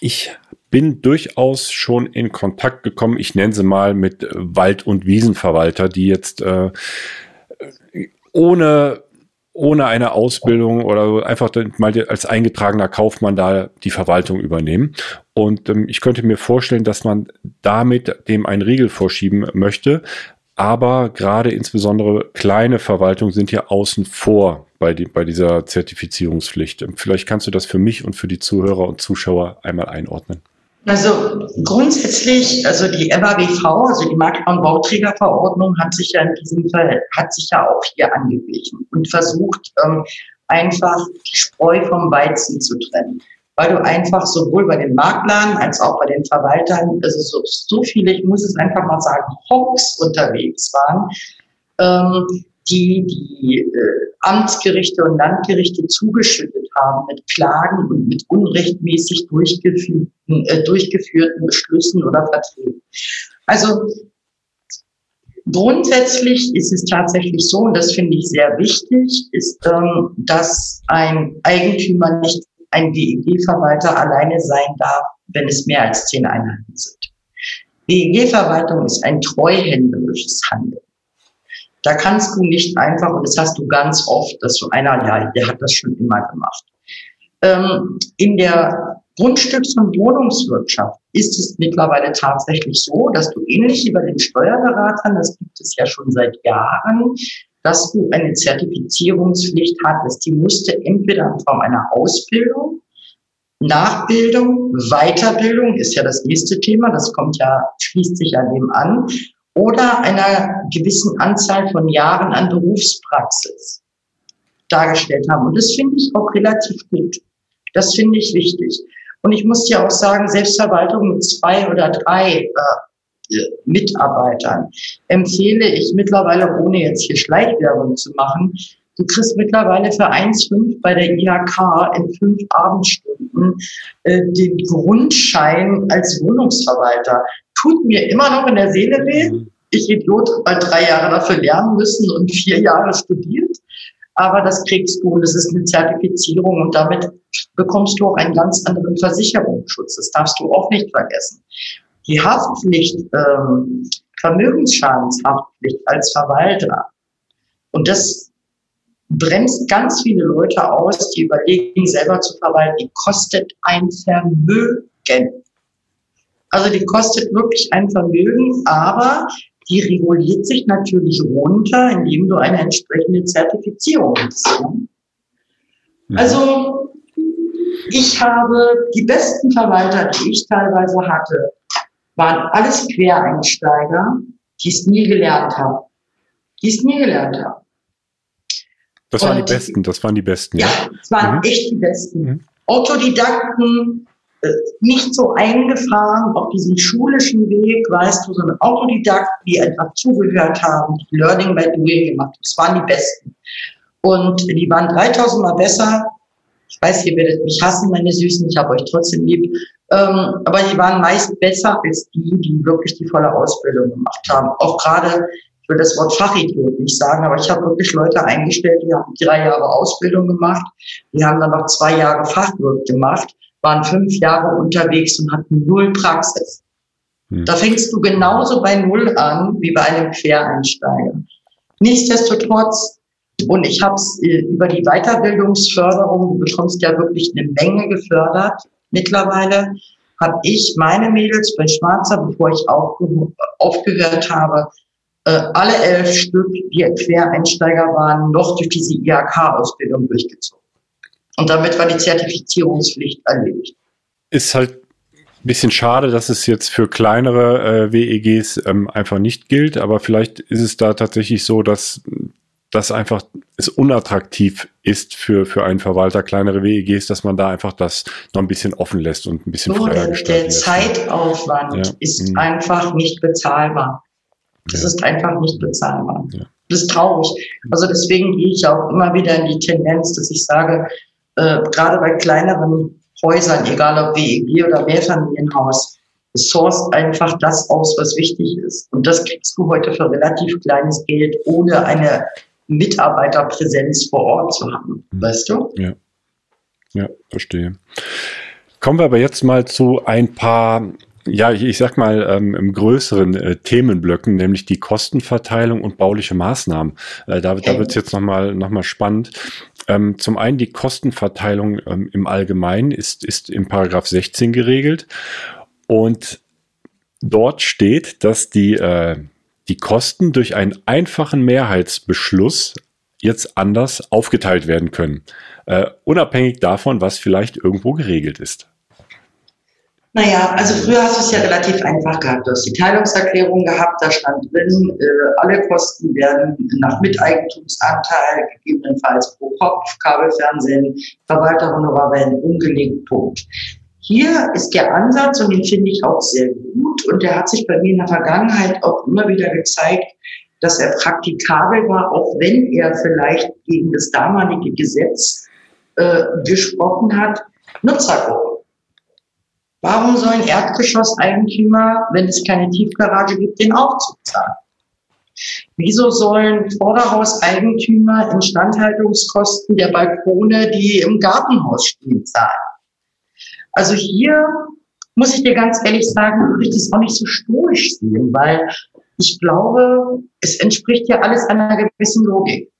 ich bin durchaus schon in Kontakt gekommen, ich nenne sie mal mit Wald- und Wiesenverwalter, die jetzt äh, ohne, ohne eine Ausbildung oder einfach mal als eingetragener Kaufmann da die Verwaltung übernehmen. Und ähm, ich könnte mir vorstellen, dass man damit dem einen Riegel vorschieben möchte. Aber gerade insbesondere kleine Verwaltungen sind ja außen vor bei, die, bei dieser Zertifizierungspflicht. Vielleicht kannst du das für mich und für die Zuhörer und Zuschauer einmal einordnen. Also grundsätzlich, also die MABV, also die Makler- und Bauträgerverordnung, hat sich ja in diesem Fall, hat sich ja auch hier angeglichen und versucht, ähm, einfach die Spreu vom Weizen zu trennen. Weil du einfach sowohl bei den Maklern als auch bei den Verwaltern, also so, so viele, ich muss es einfach mal sagen, Honks unterwegs waren, ähm, die die äh, Amtsgerichte und Landgerichte zugeschüttet haben mit Klagen und mit unrechtmäßig durchgeführten, äh, durchgeführten Beschlüssen oder Verträgen. Also grundsätzlich ist es tatsächlich so, und das finde ich sehr wichtig, ist, ähm, dass ein Eigentümer nicht ein WEG-Verwalter alleine sein darf, wenn es mehr als zehn Einheiten sind. WEG-Verwaltung ist ein treuhänderisches Handeln. Da kannst du nicht einfach, und das hast du ganz oft, dass so einer, ja, der hat das schon immer gemacht. Ähm, in der Grundstücks- und Wohnungswirtschaft ist es mittlerweile tatsächlich so, dass du ähnlich wie bei den Steuerberatern, das gibt es ja schon seit Jahren, dass du eine Zertifizierungspflicht hattest. Die musste entweder in Form einer Ausbildung, Nachbildung, Weiterbildung ist ja das nächste Thema, das kommt ja, schließt sich an dem an, oder einer gewissen Anzahl von Jahren an Berufspraxis dargestellt haben. Und das finde ich auch relativ gut. Das finde ich wichtig. Und ich muss dir auch sagen, Selbstverwaltung mit zwei oder drei äh, Mitarbeitern empfehle ich mittlerweile, ohne jetzt hier Schleichwerbung zu machen, Du kriegst mittlerweile für 1,5 bei der IHK in fünf Abendstunden äh, den Grundschein als Wohnungsverwalter tut mir immer noch in der Seele weh. Mhm. Ich Idiot habe drei Jahre dafür lernen müssen und vier Jahre studiert. Aber das kriegst du und das ist eine Zertifizierung und damit bekommst du auch einen ganz anderen Versicherungsschutz. Das darfst du auch nicht vergessen. Die Haftpflicht, ähm, Vermögensschadenshaftpflicht als Verwalter. Und das bremst ganz viele Leute aus, die überlegen, selber zu verwalten. Die kostet ein Vermögen. Also die kostet wirklich ein Vermögen, aber die reguliert sich natürlich runter, indem du eine entsprechende Zertifizierung hast. Mhm. Also ich habe die besten Verwalter, die ich teilweise hatte, waren alles Quereinsteiger, die es nie gelernt haben. Die es nie gelernt haben. Das waren Und, die Besten, das waren die Besten. Ja, ja das waren mhm. echt die Besten. Mhm. Autodidakten, nicht so eingefahren auf diesen schulischen Weg, weißt du, sondern Autodidakten, die einfach zugehört haben, die Learning by Doing gemacht haben. Das waren die Besten. Und die waren 3000 Mal besser. Ich weiß, ihr werdet mich hassen, meine Süßen, ich habe euch trotzdem lieb. Ähm, aber die waren meist besser als die, die wirklich die volle Ausbildung gemacht haben. Auch gerade, ich will das Wort Fachidiot nicht sagen, aber ich habe wirklich Leute eingestellt, die haben drei Jahre Ausbildung gemacht, die haben dann noch zwei Jahre Fachwirt gemacht waren fünf Jahre unterwegs und hatten null Praxis. Hm. Da fängst du genauso bei Null an wie bei einem Quereinsteiger. Nichtsdestotrotz, und ich habe es äh, über die Weiterbildungsförderung, du bekommst ja wirklich eine Menge gefördert mittlerweile, habe ich meine Mädels bei Schwarzer, bevor ich aufge aufgehört habe, alle elf Stück, die Quereinsteiger waren, noch durch diese IHK-Ausbildung durchgezogen. Und damit war die Zertifizierungspflicht erledigt. Ist halt ein bisschen schade, dass es jetzt für kleinere äh, WEGs ähm, einfach nicht gilt, aber vielleicht ist es da tatsächlich so, dass das einfach es unattraktiv ist für, für einen Verwalter kleinere WEGs, dass man da einfach das noch ein bisschen offen lässt und ein bisschen so, freier gestaltet. Der lässt. Zeitaufwand ja. ist mhm. einfach nicht bezahlbar. Das ja. ist einfach nicht bezahlbar. Ja. Das ist traurig. Also deswegen gehe ich auch immer wieder in die Tendenz, dass ich sage, äh, gerade bei kleineren Häusern, egal ob WEG oder Mehrfamilienhaus, sourced einfach das aus, was wichtig ist. Und das kriegst du heute für relativ kleines Geld, ohne eine Mitarbeiterpräsenz vor Ort zu haben. Mhm. Weißt du? Ja. Ja, verstehe. Kommen wir aber jetzt mal zu ein paar ja, ich, ich sag mal, ähm, im größeren äh, Themenblöcken, nämlich die Kostenverteilung und bauliche Maßnahmen. Äh, da da wird es jetzt nochmal noch mal spannend. Ähm, zum einen die Kostenverteilung ähm, im Allgemeinen ist, ist im Paragraph 16 geregelt. Und dort steht, dass die, äh, die Kosten durch einen einfachen Mehrheitsbeschluss jetzt anders aufgeteilt werden können. Äh, unabhängig davon, was vielleicht irgendwo geregelt ist. Naja, also früher hast du es ja relativ einfach gehabt. Du hast die Teilungserklärung gehabt, da stand drin, äh, alle Kosten werden nach Miteigentumsanteil, gegebenenfalls pro Kopf, Kabelfernsehen, Verwalterhonorar werden umgelegt, Punkt. Hier ist der Ansatz, und den finde ich auch sehr gut, und der hat sich bei mir in der Vergangenheit auch immer wieder gezeigt, dass er praktikabel war, auch wenn er vielleicht gegen das damalige Gesetz äh, gesprochen hat, Nutzergruppen. Warum sollen Erdgeschosseigentümer, wenn es keine Tiefgarage gibt, den Aufzug zahlen? Wieso sollen Vorderhauseigentümer Instandhaltungskosten der Balkone, die im Gartenhaus stehen, zahlen? Also hier muss ich dir ganz ehrlich sagen, würde ich das auch nicht so stoisch sehen, weil ich glaube, es entspricht ja alles einer gewissen Logik.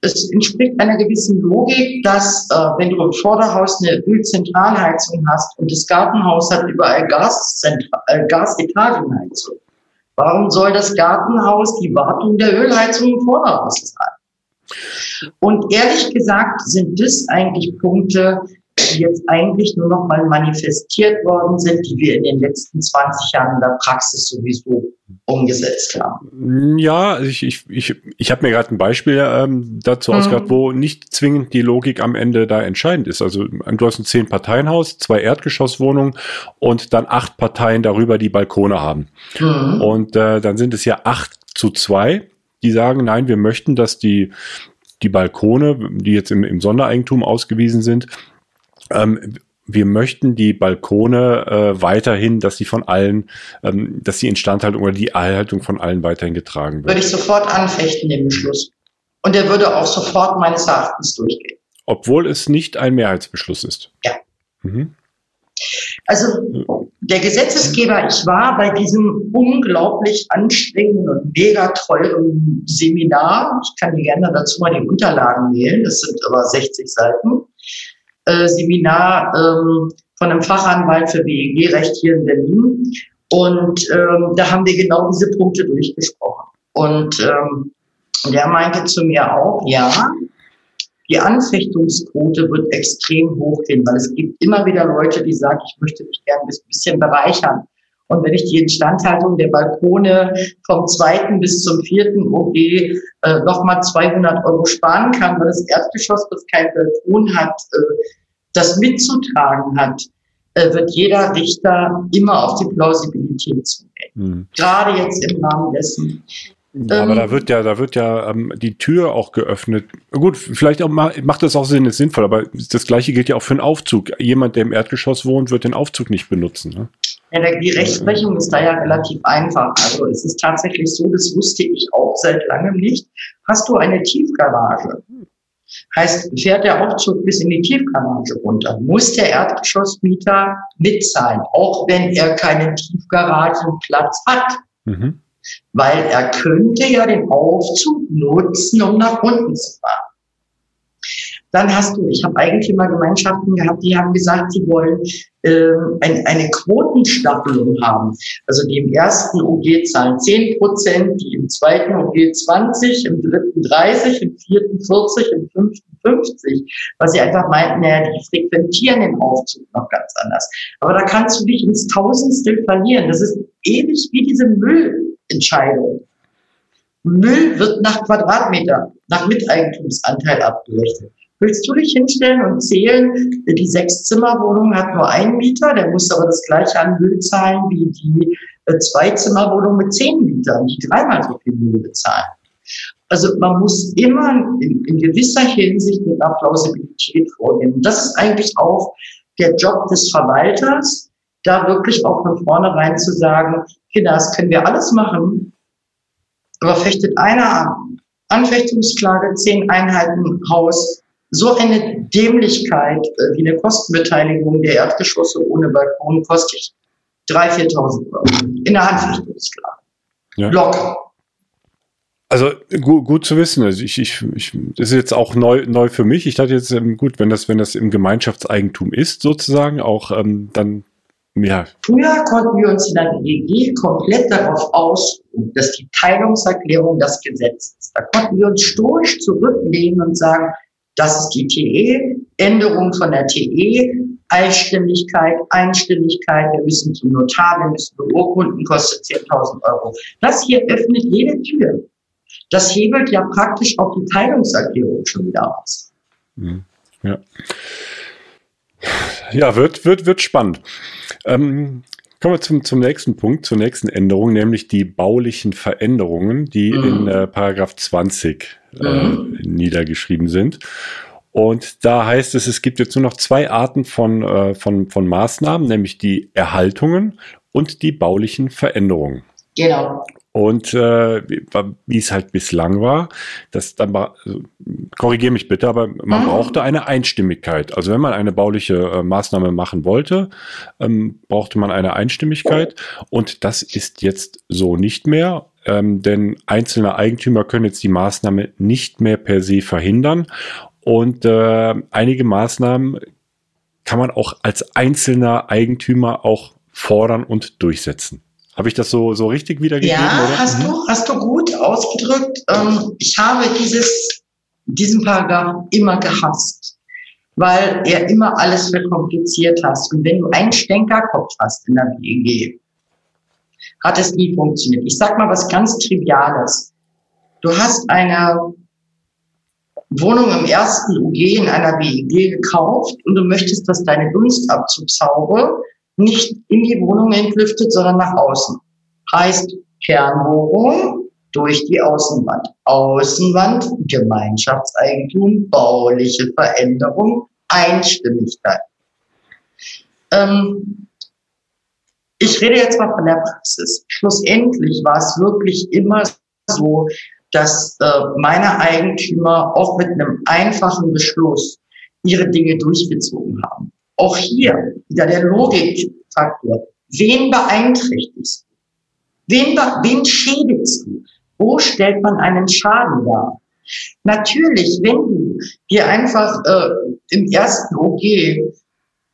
Es entspricht einer gewissen Logik, dass äh, wenn du im Vorderhaus eine Ölzentralheizung hast und das Gartenhaus hat überall äh, Gasetagenheizung, warum soll das Gartenhaus die Wartung der Ölheizung im Vorderhaus zahlen? Und ehrlich gesagt sind das eigentlich Punkte, die jetzt eigentlich nur noch mal manifestiert worden sind, die wir in den letzten 20 Jahren in der Praxis sowieso umgesetzt haben. Ja, ich, ich, ich, ich habe mir gerade ein Beispiel ähm, dazu mhm. ausgedacht, wo nicht zwingend die Logik am Ende da entscheidend ist. Also du hast ein Zehn-Parteien-Haus, zwei Erdgeschosswohnungen und dann acht Parteien darüber, die Balkone haben. Mhm. Und äh, dann sind es ja acht zu zwei, die sagen, nein, wir möchten, dass die die Balkone, die jetzt im, im Sondereigentum ausgewiesen sind, ähm, wir möchten die Balkone äh, weiterhin, dass sie von allen, ähm, dass die Instandhaltung oder die Erhaltung von allen weiterhin getragen wird. Würde ich sofort anfechten, den Beschluss. Und der würde auch sofort meines Erachtens durchgehen. Obwohl es nicht ein Mehrheitsbeschluss ist. Ja. Mhm. Also der Gesetzesgeber, ich war bei diesem unglaublich anstrengenden und mega teuren Seminar. Ich kann dir gerne dazu mal die Unterlagen wählen. Das sind aber 60 Seiten Seminar ähm, von einem Fachanwalt für WEG-Recht hier in Berlin. Und ähm, da haben wir genau diese Punkte durchgesprochen. Und ähm, der meinte zu mir auch, ja, die Anfechtungsquote wird extrem hoch gehen, weil es gibt immer wieder Leute, die sagen, ich möchte mich gerne ein bisschen bereichern. Und wenn ich die Instandhaltung der Balkone vom zweiten bis zum vierten OG äh, nochmal 200 Euro sparen kann, weil das Erdgeschoss, das kein Balkon hat, äh, das mitzutragen hat, äh, wird jeder Richter immer auf die Plausibilität zugehen. Mhm. Gerade jetzt im Rahmen dessen. Ja, aber da ähm, wird ja, da wird ja ähm, die Tür auch geöffnet. Gut, vielleicht auch macht das auch Sinn, ist sinnvoll, aber das Gleiche gilt ja auch für einen Aufzug. Jemand, der im Erdgeschoss wohnt, wird den Aufzug nicht benutzen. Ne? Ja, die Rechtsprechung ist da ja relativ einfach. Also es ist tatsächlich so, das wusste ich auch seit langem nicht. Hast du eine Tiefgarage? Heißt, fährt der Aufzug bis in die Tiefgarage runter, muss der Erdgeschossmieter mitzahlen, auch wenn er keinen Tiefgaragenplatz hat. Mhm. Weil er könnte ja den Aufzug nutzen, um nach unten zu fahren. Dann hast du, ich habe Eigentümergemeinschaften gehabt, die haben gesagt, sie wollen äh, ein, eine Quotenstaffelung haben. Also die im ersten OG zahlen 10 Prozent, die im zweiten OG 20, im dritten 30, im vierten 40, im fünften 50. Weil sie einfach meinten, naja, die frequentieren den Aufzug noch ganz anders. Aber da kannst du dich ins Tausendstel verlieren. Das ist ähnlich wie diese Müllentscheidung. Müll wird nach Quadratmeter, nach Miteigentumsanteil abgerechnet. Willst du dich hinstellen und zählen, die Sechs-Zimmer-Wohnung hat nur einen Mieter, der muss aber das gleiche an Müll zahlen wie die äh, Zwei-Zimmer-Wohnung mit zehn Mietern, die dreimal so viel Müll bezahlen. Also man muss immer in, in gewisser Hinsicht mit einer Plausibilität vorgehen. das ist eigentlich auch der Job des Verwalters, da wirklich auch von vornherein zu sagen, Kinder, das können wir alles machen, aber fechtet einer an. Anfechtungsklage, zehn Einheiten Haus, so eine Dämlichkeit äh, wie eine Kostenbeteiligung der Erdgeschosse ohne Balkon kostet 3.000, 4.000 Euro in der Handfechtungsklage. Ja. Locker. Also gut, gut zu wissen. Also ich, ich, ich, das ist jetzt auch neu, neu für mich. Ich dachte jetzt ähm, gut, wenn das, wenn das im Gemeinschaftseigentum ist, sozusagen, auch ähm, dann ja. Früher konnten wir uns in der EG komplett darauf ausruhen, dass die Teilungserklärung das Gesetz ist. Da konnten wir uns stoisch zurücklehnen und sagen, das ist die TE, Änderung von der TE, Einstimmigkeit, Einstimmigkeit, wir müssen zum Notar, wir müssen beurkunden, kostet 10.000 Euro. Das hier öffnet jede Tür. Das hebelt ja praktisch auch die Teilungserklärung schon wieder aus. Mhm. Ja. Ja, wird, wird, wird spannend. Ähm, Kommen wir zum, zum nächsten Punkt, zur nächsten Änderung, nämlich die baulichen Veränderungen, die mhm. in äh, Paragraph 20 äh, mhm. niedergeschrieben sind. Und da heißt es, es gibt jetzt nur noch zwei Arten von, äh, von, von Maßnahmen, nämlich die Erhaltungen und die baulichen Veränderungen. Genau. Und äh, wie es halt bislang war, das dann war, also, korrigiere mich bitte, aber man mhm. brauchte eine Einstimmigkeit. Also wenn man eine bauliche äh, Maßnahme machen wollte, ähm, brauchte man eine Einstimmigkeit. Und das ist jetzt so nicht mehr, ähm, denn einzelne Eigentümer können jetzt die Maßnahme nicht mehr per se verhindern. Und äh, einige Maßnahmen kann man auch als einzelner Eigentümer auch fordern und durchsetzen. Habe ich das so, so richtig wiedergegeben? Ja, oder? hast mhm. du, hast du gut ausgedrückt. Ähm, ich habe dieses, diesen Paragraph immer gehasst, weil er immer alles verkompliziert hast. Und wenn du einen Stänkerkopf hast in der WEG, hat es nie funktioniert. Ich sag mal was ganz Triviales. Du hast eine Wohnung im ersten UG in einer WEG gekauft und du möchtest, dass deine Dunstabzugshaube nicht in die Wohnung entlüftet, sondern nach außen. Heißt Kernbohrung durch die Außenwand. Außenwand, Gemeinschaftseigentum, bauliche Veränderung, Einstimmigkeit. Ähm, ich rede jetzt mal von der Praxis. Schlussendlich war es wirklich immer so, dass äh, meine Eigentümer auch mit einem einfachen Beschluss ihre Dinge durchgezogen haben. Auch hier wieder der Logikfaktor. Wen beeinträchtigst du? Wen, wen schädigst du? Wo stellt man einen Schaden dar? Natürlich, wenn du dir einfach äh, im ersten OG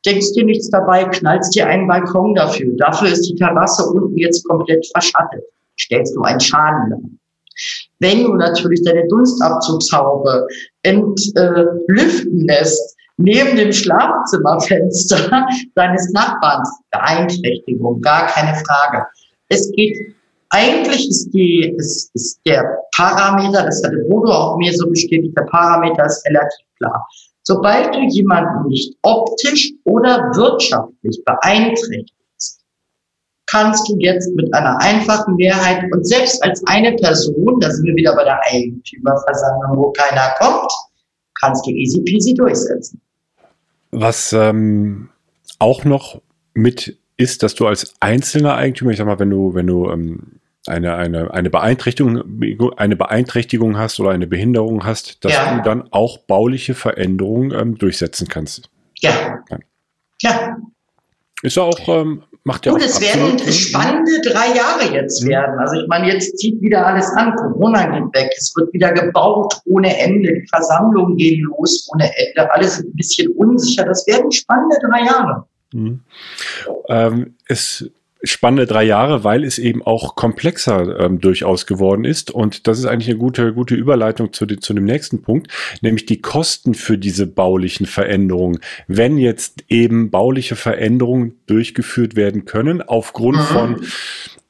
denkst dir nichts dabei, knallst dir einen Balkon dafür. Dafür ist die Terrasse unten jetzt komplett verschattet. Stellst du einen Schaden dar. Wenn du natürlich deine Dunstabzugshaube entlüften äh, lässt, neben dem Schlafzimmerfenster seines Nachbarns. Beeinträchtigung, gar keine Frage. Es geht, eigentlich ist die, ist, ist der Parameter, das hatte Bodo auch mir so bestätigt, der Parameter ist relativ klar. Sobald du jemanden nicht optisch oder wirtschaftlich beeinträchtigst, kannst du jetzt mit einer einfachen Mehrheit und selbst als eine Person, da sind wir wieder bei der Eigentümerversammlung, wo keiner kommt, kannst du easy peasy durchsetzen. Was ähm, auch noch mit ist, dass du als einzelner Eigentümer, ich sag mal, wenn du, wenn du ähm, eine, eine, eine Beeinträchtigung, eine Beeinträchtigung hast oder eine Behinderung hast, dass ja. du dann auch bauliche Veränderungen ähm, durchsetzen kannst. Ja. ja. ja. Ist ja auch ähm, Macht ja Und es werden spannende drei Jahre jetzt mhm. werden. Also ich meine, jetzt zieht wieder alles an. Corona geht weg. Es wird wieder gebaut ohne Ende. Die Versammlungen gehen los ohne Ende. Alles ein bisschen unsicher. Das werden spannende drei Jahre. Mhm. Ähm, es spannende drei Jahre, weil es eben auch komplexer ähm, durchaus geworden ist. Und das ist eigentlich eine gute, gute Überleitung zu, die, zu dem nächsten Punkt, nämlich die Kosten für diese baulichen Veränderungen. Wenn jetzt eben bauliche Veränderungen durchgeführt werden können, aufgrund mhm. von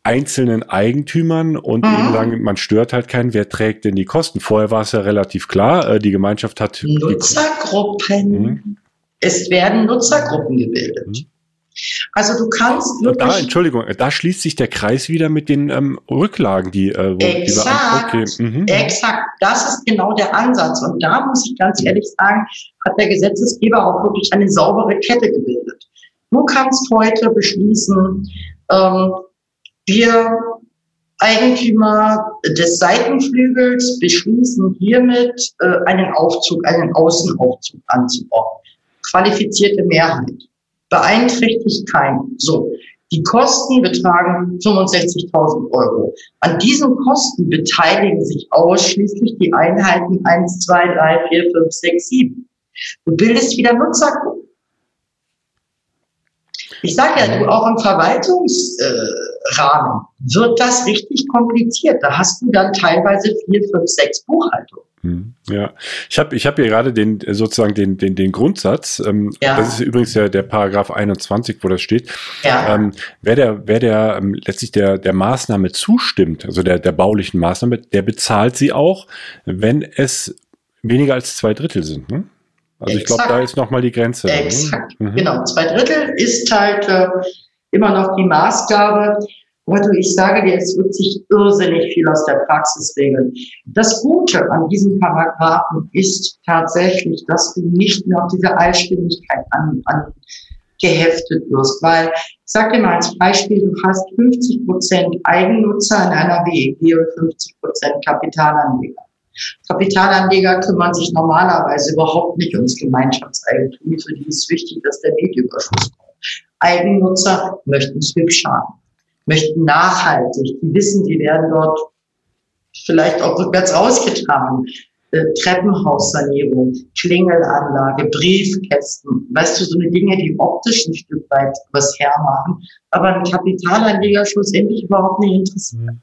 einzelnen Eigentümern und mhm. eben sagen, man stört halt keinen, wer trägt denn die Kosten? Vorher war es ja relativ klar, äh, die Gemeinschaft hat. Nutzergruppen. Mhm. Es werden Nutzergruppen gebildet. Mhm. Also du kannst wirklich. Da, Entschuldigung, da schließt sich der Kreis wieder mit den ähm, Rücklagen, die. Äh, exakt, die okay. mhm. exakt. Das ist genau der Ansatz. Und da muss ich ganz ehrlich sagen, hat der Gesetzesgeber auch wirklich eine saubere Kette gebildet. Du kannst heute beschließen, ähm, wir Eigentümer des Seitenflügels beschließen hiermit äh, einen Aufzug, einen Außenaufzug anzubauen. Qualifizierte Mehrheit beeinträchtigt keinen. So. Die Kosten betragen 65.000 Euro. An diesen Kosten beteiligen sich ausschließlich die Einheiten 1, 2, 3, 4, 5, 6, 7. Du bildest wieder Nutzergruppen. Ich sage ja, du auch im Verwaltungsrahmen wird das richtig kompliziert. Da hast du dann teilweise vier, fünf, sechs Buchhaltungen. Hm, ja, ich habe ich hab hier gerade den sozusagen den, den, den Grundsatz, ähm, ja. das ist übrigens der, der Paragraph 21, wo das steht. Ja. Ähm, wer der, wer der ähm, letztlich der, der Maßnahme zustimmt, also der, der baulichen Maßnahme, der bezahlt sie auch, wenn es weniger als zwei Drittel sind. Ne? Also Exakt. ich glaube, da ist nochmal die Grenze. Exakt, mhm. genau. Zwei Drittel ist halt, äh, immer noch die Maßgabe. Du, ich sage dir, es wird sich irrsinnig viel aus der Praxis regeln. Das Gute an diesem Paragraphen ist tatsächlich, dass du nicht mehr auf diese Allstimmigkeit an, an geheftet wirst, weil ich sage dir mal als Beispiel, du hast 50 Prozent Eigennutzer in einer WEG und 50 Prozent Kapitalanleger. Kapitalanleger kümmern sich normalerweise überhaupt nicht ums Gemeinschaftseigentum. Für die ist wichtig, dass der Mietüberschuss kommt. Eigennutzer möchten es hübsch haben, möchten nachhaltig. Die wissen, die werden dort vielleicht auch rückwärts rausgetragen. Äh, Treppenhaussanierung, Klingelanlage, Briefkästen, weißt du, so eine Dinge, die optisch ein Stück weit was hermachen, aber ein Kapitalanleger schlussendlich überhaupt nicht interessiert. Mhm.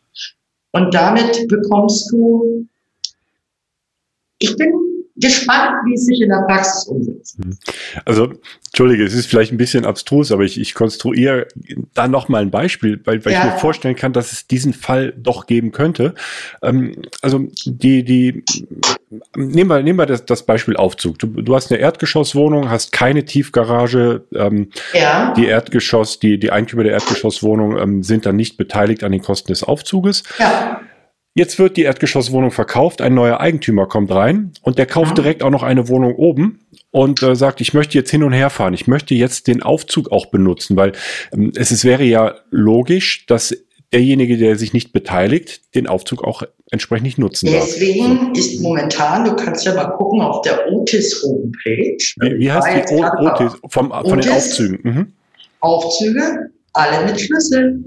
Und damit bekommst du, ich bin gespannt, wie es sich in der Praxis umsetzt. Mhm. Also, Entschuldige, es ist vielleicht ein bisschen abstrus, aber ich, ich konstruiere da nochmal ein Beispiel, weil, weil ja. ich mir vorstellen kann, dass es diesen Fall doch geben könnte. Ähm, also, die, die, nehmen wir, nehmen wir das, das Beispiel Aufzug. Du, du hast eine Erdgeschosswohnung, hast keine Tiefgarage. Ähm, ja. Die Erdgeschoss, die, die Eigentümer der Erdgeschosswohnung ähm, sind dann nicht beteiligt an den Kosten des Aufzuges. Ja. Jetzt wird die Erdgeschosswohnung verkauft, ein neuer Eigentümer kommt rein und der kauft direkt auch noch eine Wohnung oben und äh, sagt, ich möchte jetzt hin und her fahren, ich möchte jetzt den Aufzug auch benutzen, weil ähm, es, es wäre ja logisch, dass derjenige, der sich nicht beteiligt, den Aufzug auch entsprechend nicht nutzen darf. Deswegen ist momentan, du kannst ja mal gucken auf der Otis Homepage. Wie, wie heißt die o Otis? Vom, Otis, von den Aufzügen. Mhm. Aufzüge, alle mit Schlüssel.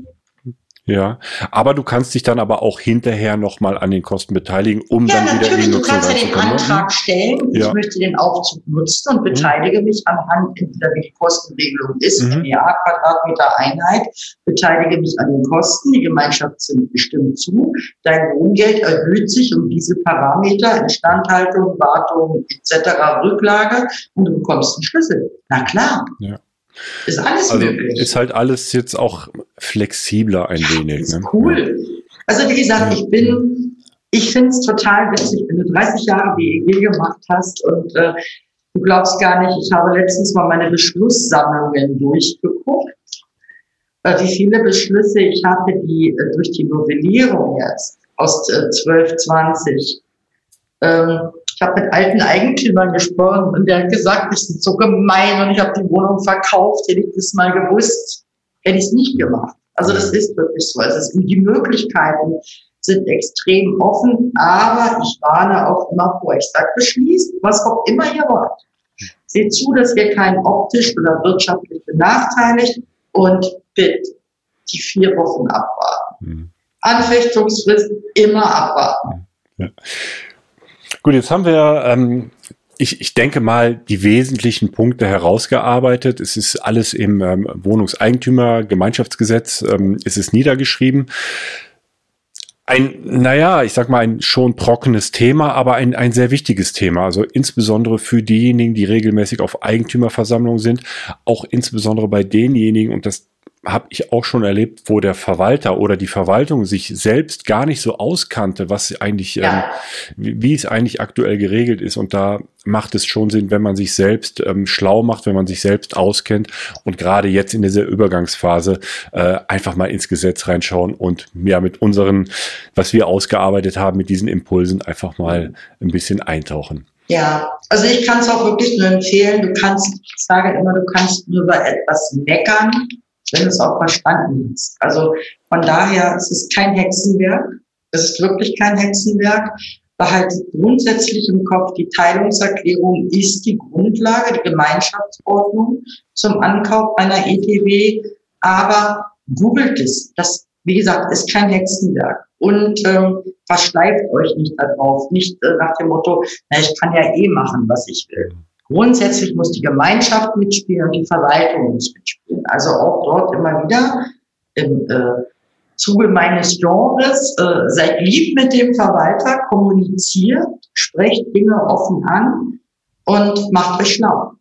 Ja, aber du kannst dich dann aber auch hinterher nochmal an den Kosten beteiligen, um ja, dann wieder in die Nutzung Du kannst ja den ne? Antrag stellen, ja. ich möchte den Aufzug nutzen und mhm. beteilige mhm. mich anhand, entweder wie die Kostenregelung ist, mhm. Jahr, Quadratmeter Einheit, beteilige mich an den Kosten, die Gemeinschaft sind bestimmt zu, dein Wohngeld erhöht sich um diese Parameter, Instandhaltung, Wartung etc., Rücklage und du bekommst einen Schlüssel. Na klar. Ja. Ist alles also möglich. Ist halt alles jetzt auch flexibler ein wenig. Ist ne? cool. Also wie gesagt, ich bin, ich finde es total witzig, wenn du 30 Jahre BEG gemacht hast und äh, du glaubst gar nicht, ich habe letztens mal meine Beschlusssammlungen durchgeguckt, äh, wie viele Beschlüsse ich hatte, die äh, durch die Novellierung jetzt aus äh, 12, 20 ähm, ich habe mit alten Eigentümern gesprochen und der hat gesagt, ich bin so gemein und ich habe die Wohnung verkauft. Hätte ich das mal gewusst, hätte ich es nicht gemacht. Also das ist wirklich so. Also die Möglichkeiten sind extrem offen, aber ich warne auch immer vor. Ich sage, beschließt, was auch immer ihr wollt. Seht zu, dass ihr keinen optisch oder wirtschaftlich benachteiligt und bitte die vier Wochen abwarten. Mhm. Anfechtungsfrist immer abwarten. Ja. Gut, jetzt haben wir, ähm, ich, ich denke mal, die wesentlichen Punkte herausgearbeitet. Es ist alles im ähm, Wohnungseigentümer-Gemeinschaftsgesetz, ähm, es ist niedergeschrieben. Ein, naja, ich sag mal, ein schon trockenes Thema, aber ein, ein sehr wichtiges Thema. Also insbesondere für diejenigen, die regelmäßig auf Eigentümerversammlungen sind, auch insbesondere bei denjenigen, und das habe ich auch schon erlebt, wo der Verwalter oder die Verwaltung sich selbst gar nicht so auskannte, was eigentlich, ja. ähm, wie, wie, es eigentlich aktuell geregelt ist. Und da macht es schon Sinn, wenn man sich selbst ähm, schlau macht, wenn man sich selbst auskennt und gerade jetzt in dieser Übergangsphase äh, einfach mal ins Gesetz reinschauen und ja mit unseren, was wir ausgearbeitet haben, mit diesen Impulsen einfach mal ein bisschen eintauchen. Ja, also ich kann es auch wirklich nur empfehlen. Du kannst, ich sage immer, du kannst nur über etwas meckern, wenn es auch verstanden hast. Also von daher, es ist kein Hexenwerk. Es ist wirklich kein Hexenwerk. Behaltet grundsätzlich im Kopf, die Teilungserklärung ist die Grundlage, die Gemeinschaftsordnung zum Ankauf einer ETW. Aber googelt es. Das, wie gesagt, ist kein Hexenwerk. Und ähm, verschleift euch nicht darauf. Nicht äh, nach dem Motto, na, ich kann ja eh machen, was ich will. Grundsätzlich muss die Gemeinschaft mitspielen und die Verwaltung muss mitspielen. Also auch dort immer wieder im äh, Zuge meines Genres, äh, seid lieb mit dem Verwalter, kommuniziert, sprecht Dinge offen an und macht euch schlau.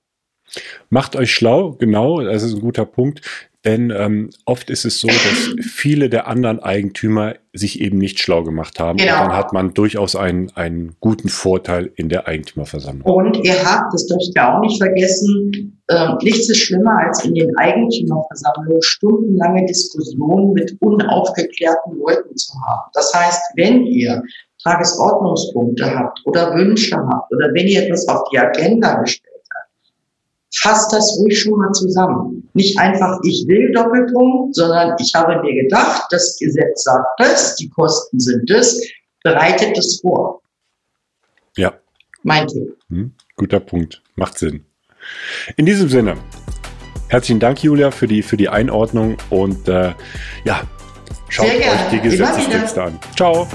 Macht euch schlau, genau, das ist ein guter Punkt. Denn ähm, oft ist es so, dass viele der anderen Eigentümer sich eben nicht schlau gemacht haben. Genau. Und dann hat man durchaus einen, einen guten Vorteil in der Eigentümerversammlung. Und ihr habt, das dürft ihr auch nicht vergessen, äh, nichts ist schlimmer als in den Eigentümerversammlungen stundenlange Diskussionen mit unaufgeklärten Leuten zu haben. Das heißt, wenn ihr Tagesordnungspunkte habt oder Wünsche habt oder wenn ihr etwas auf die Agenda gestellt habt, fasst das ruhig schon mal zusammen. Nicht einfach, ich will Doppelpunkt, sondern ich habe mir gedacht, das Gesetz sagt das, die Kosten sind das, bereitet es vor. Ja. Mein Tipp. Hm, guter Punkt. Macht Sinn. In diesem Sinne, herzlichen Dank, Julia, für die, für die Einordnung und äh, ja, schaut euch die Gesetzestexte an. Ciao.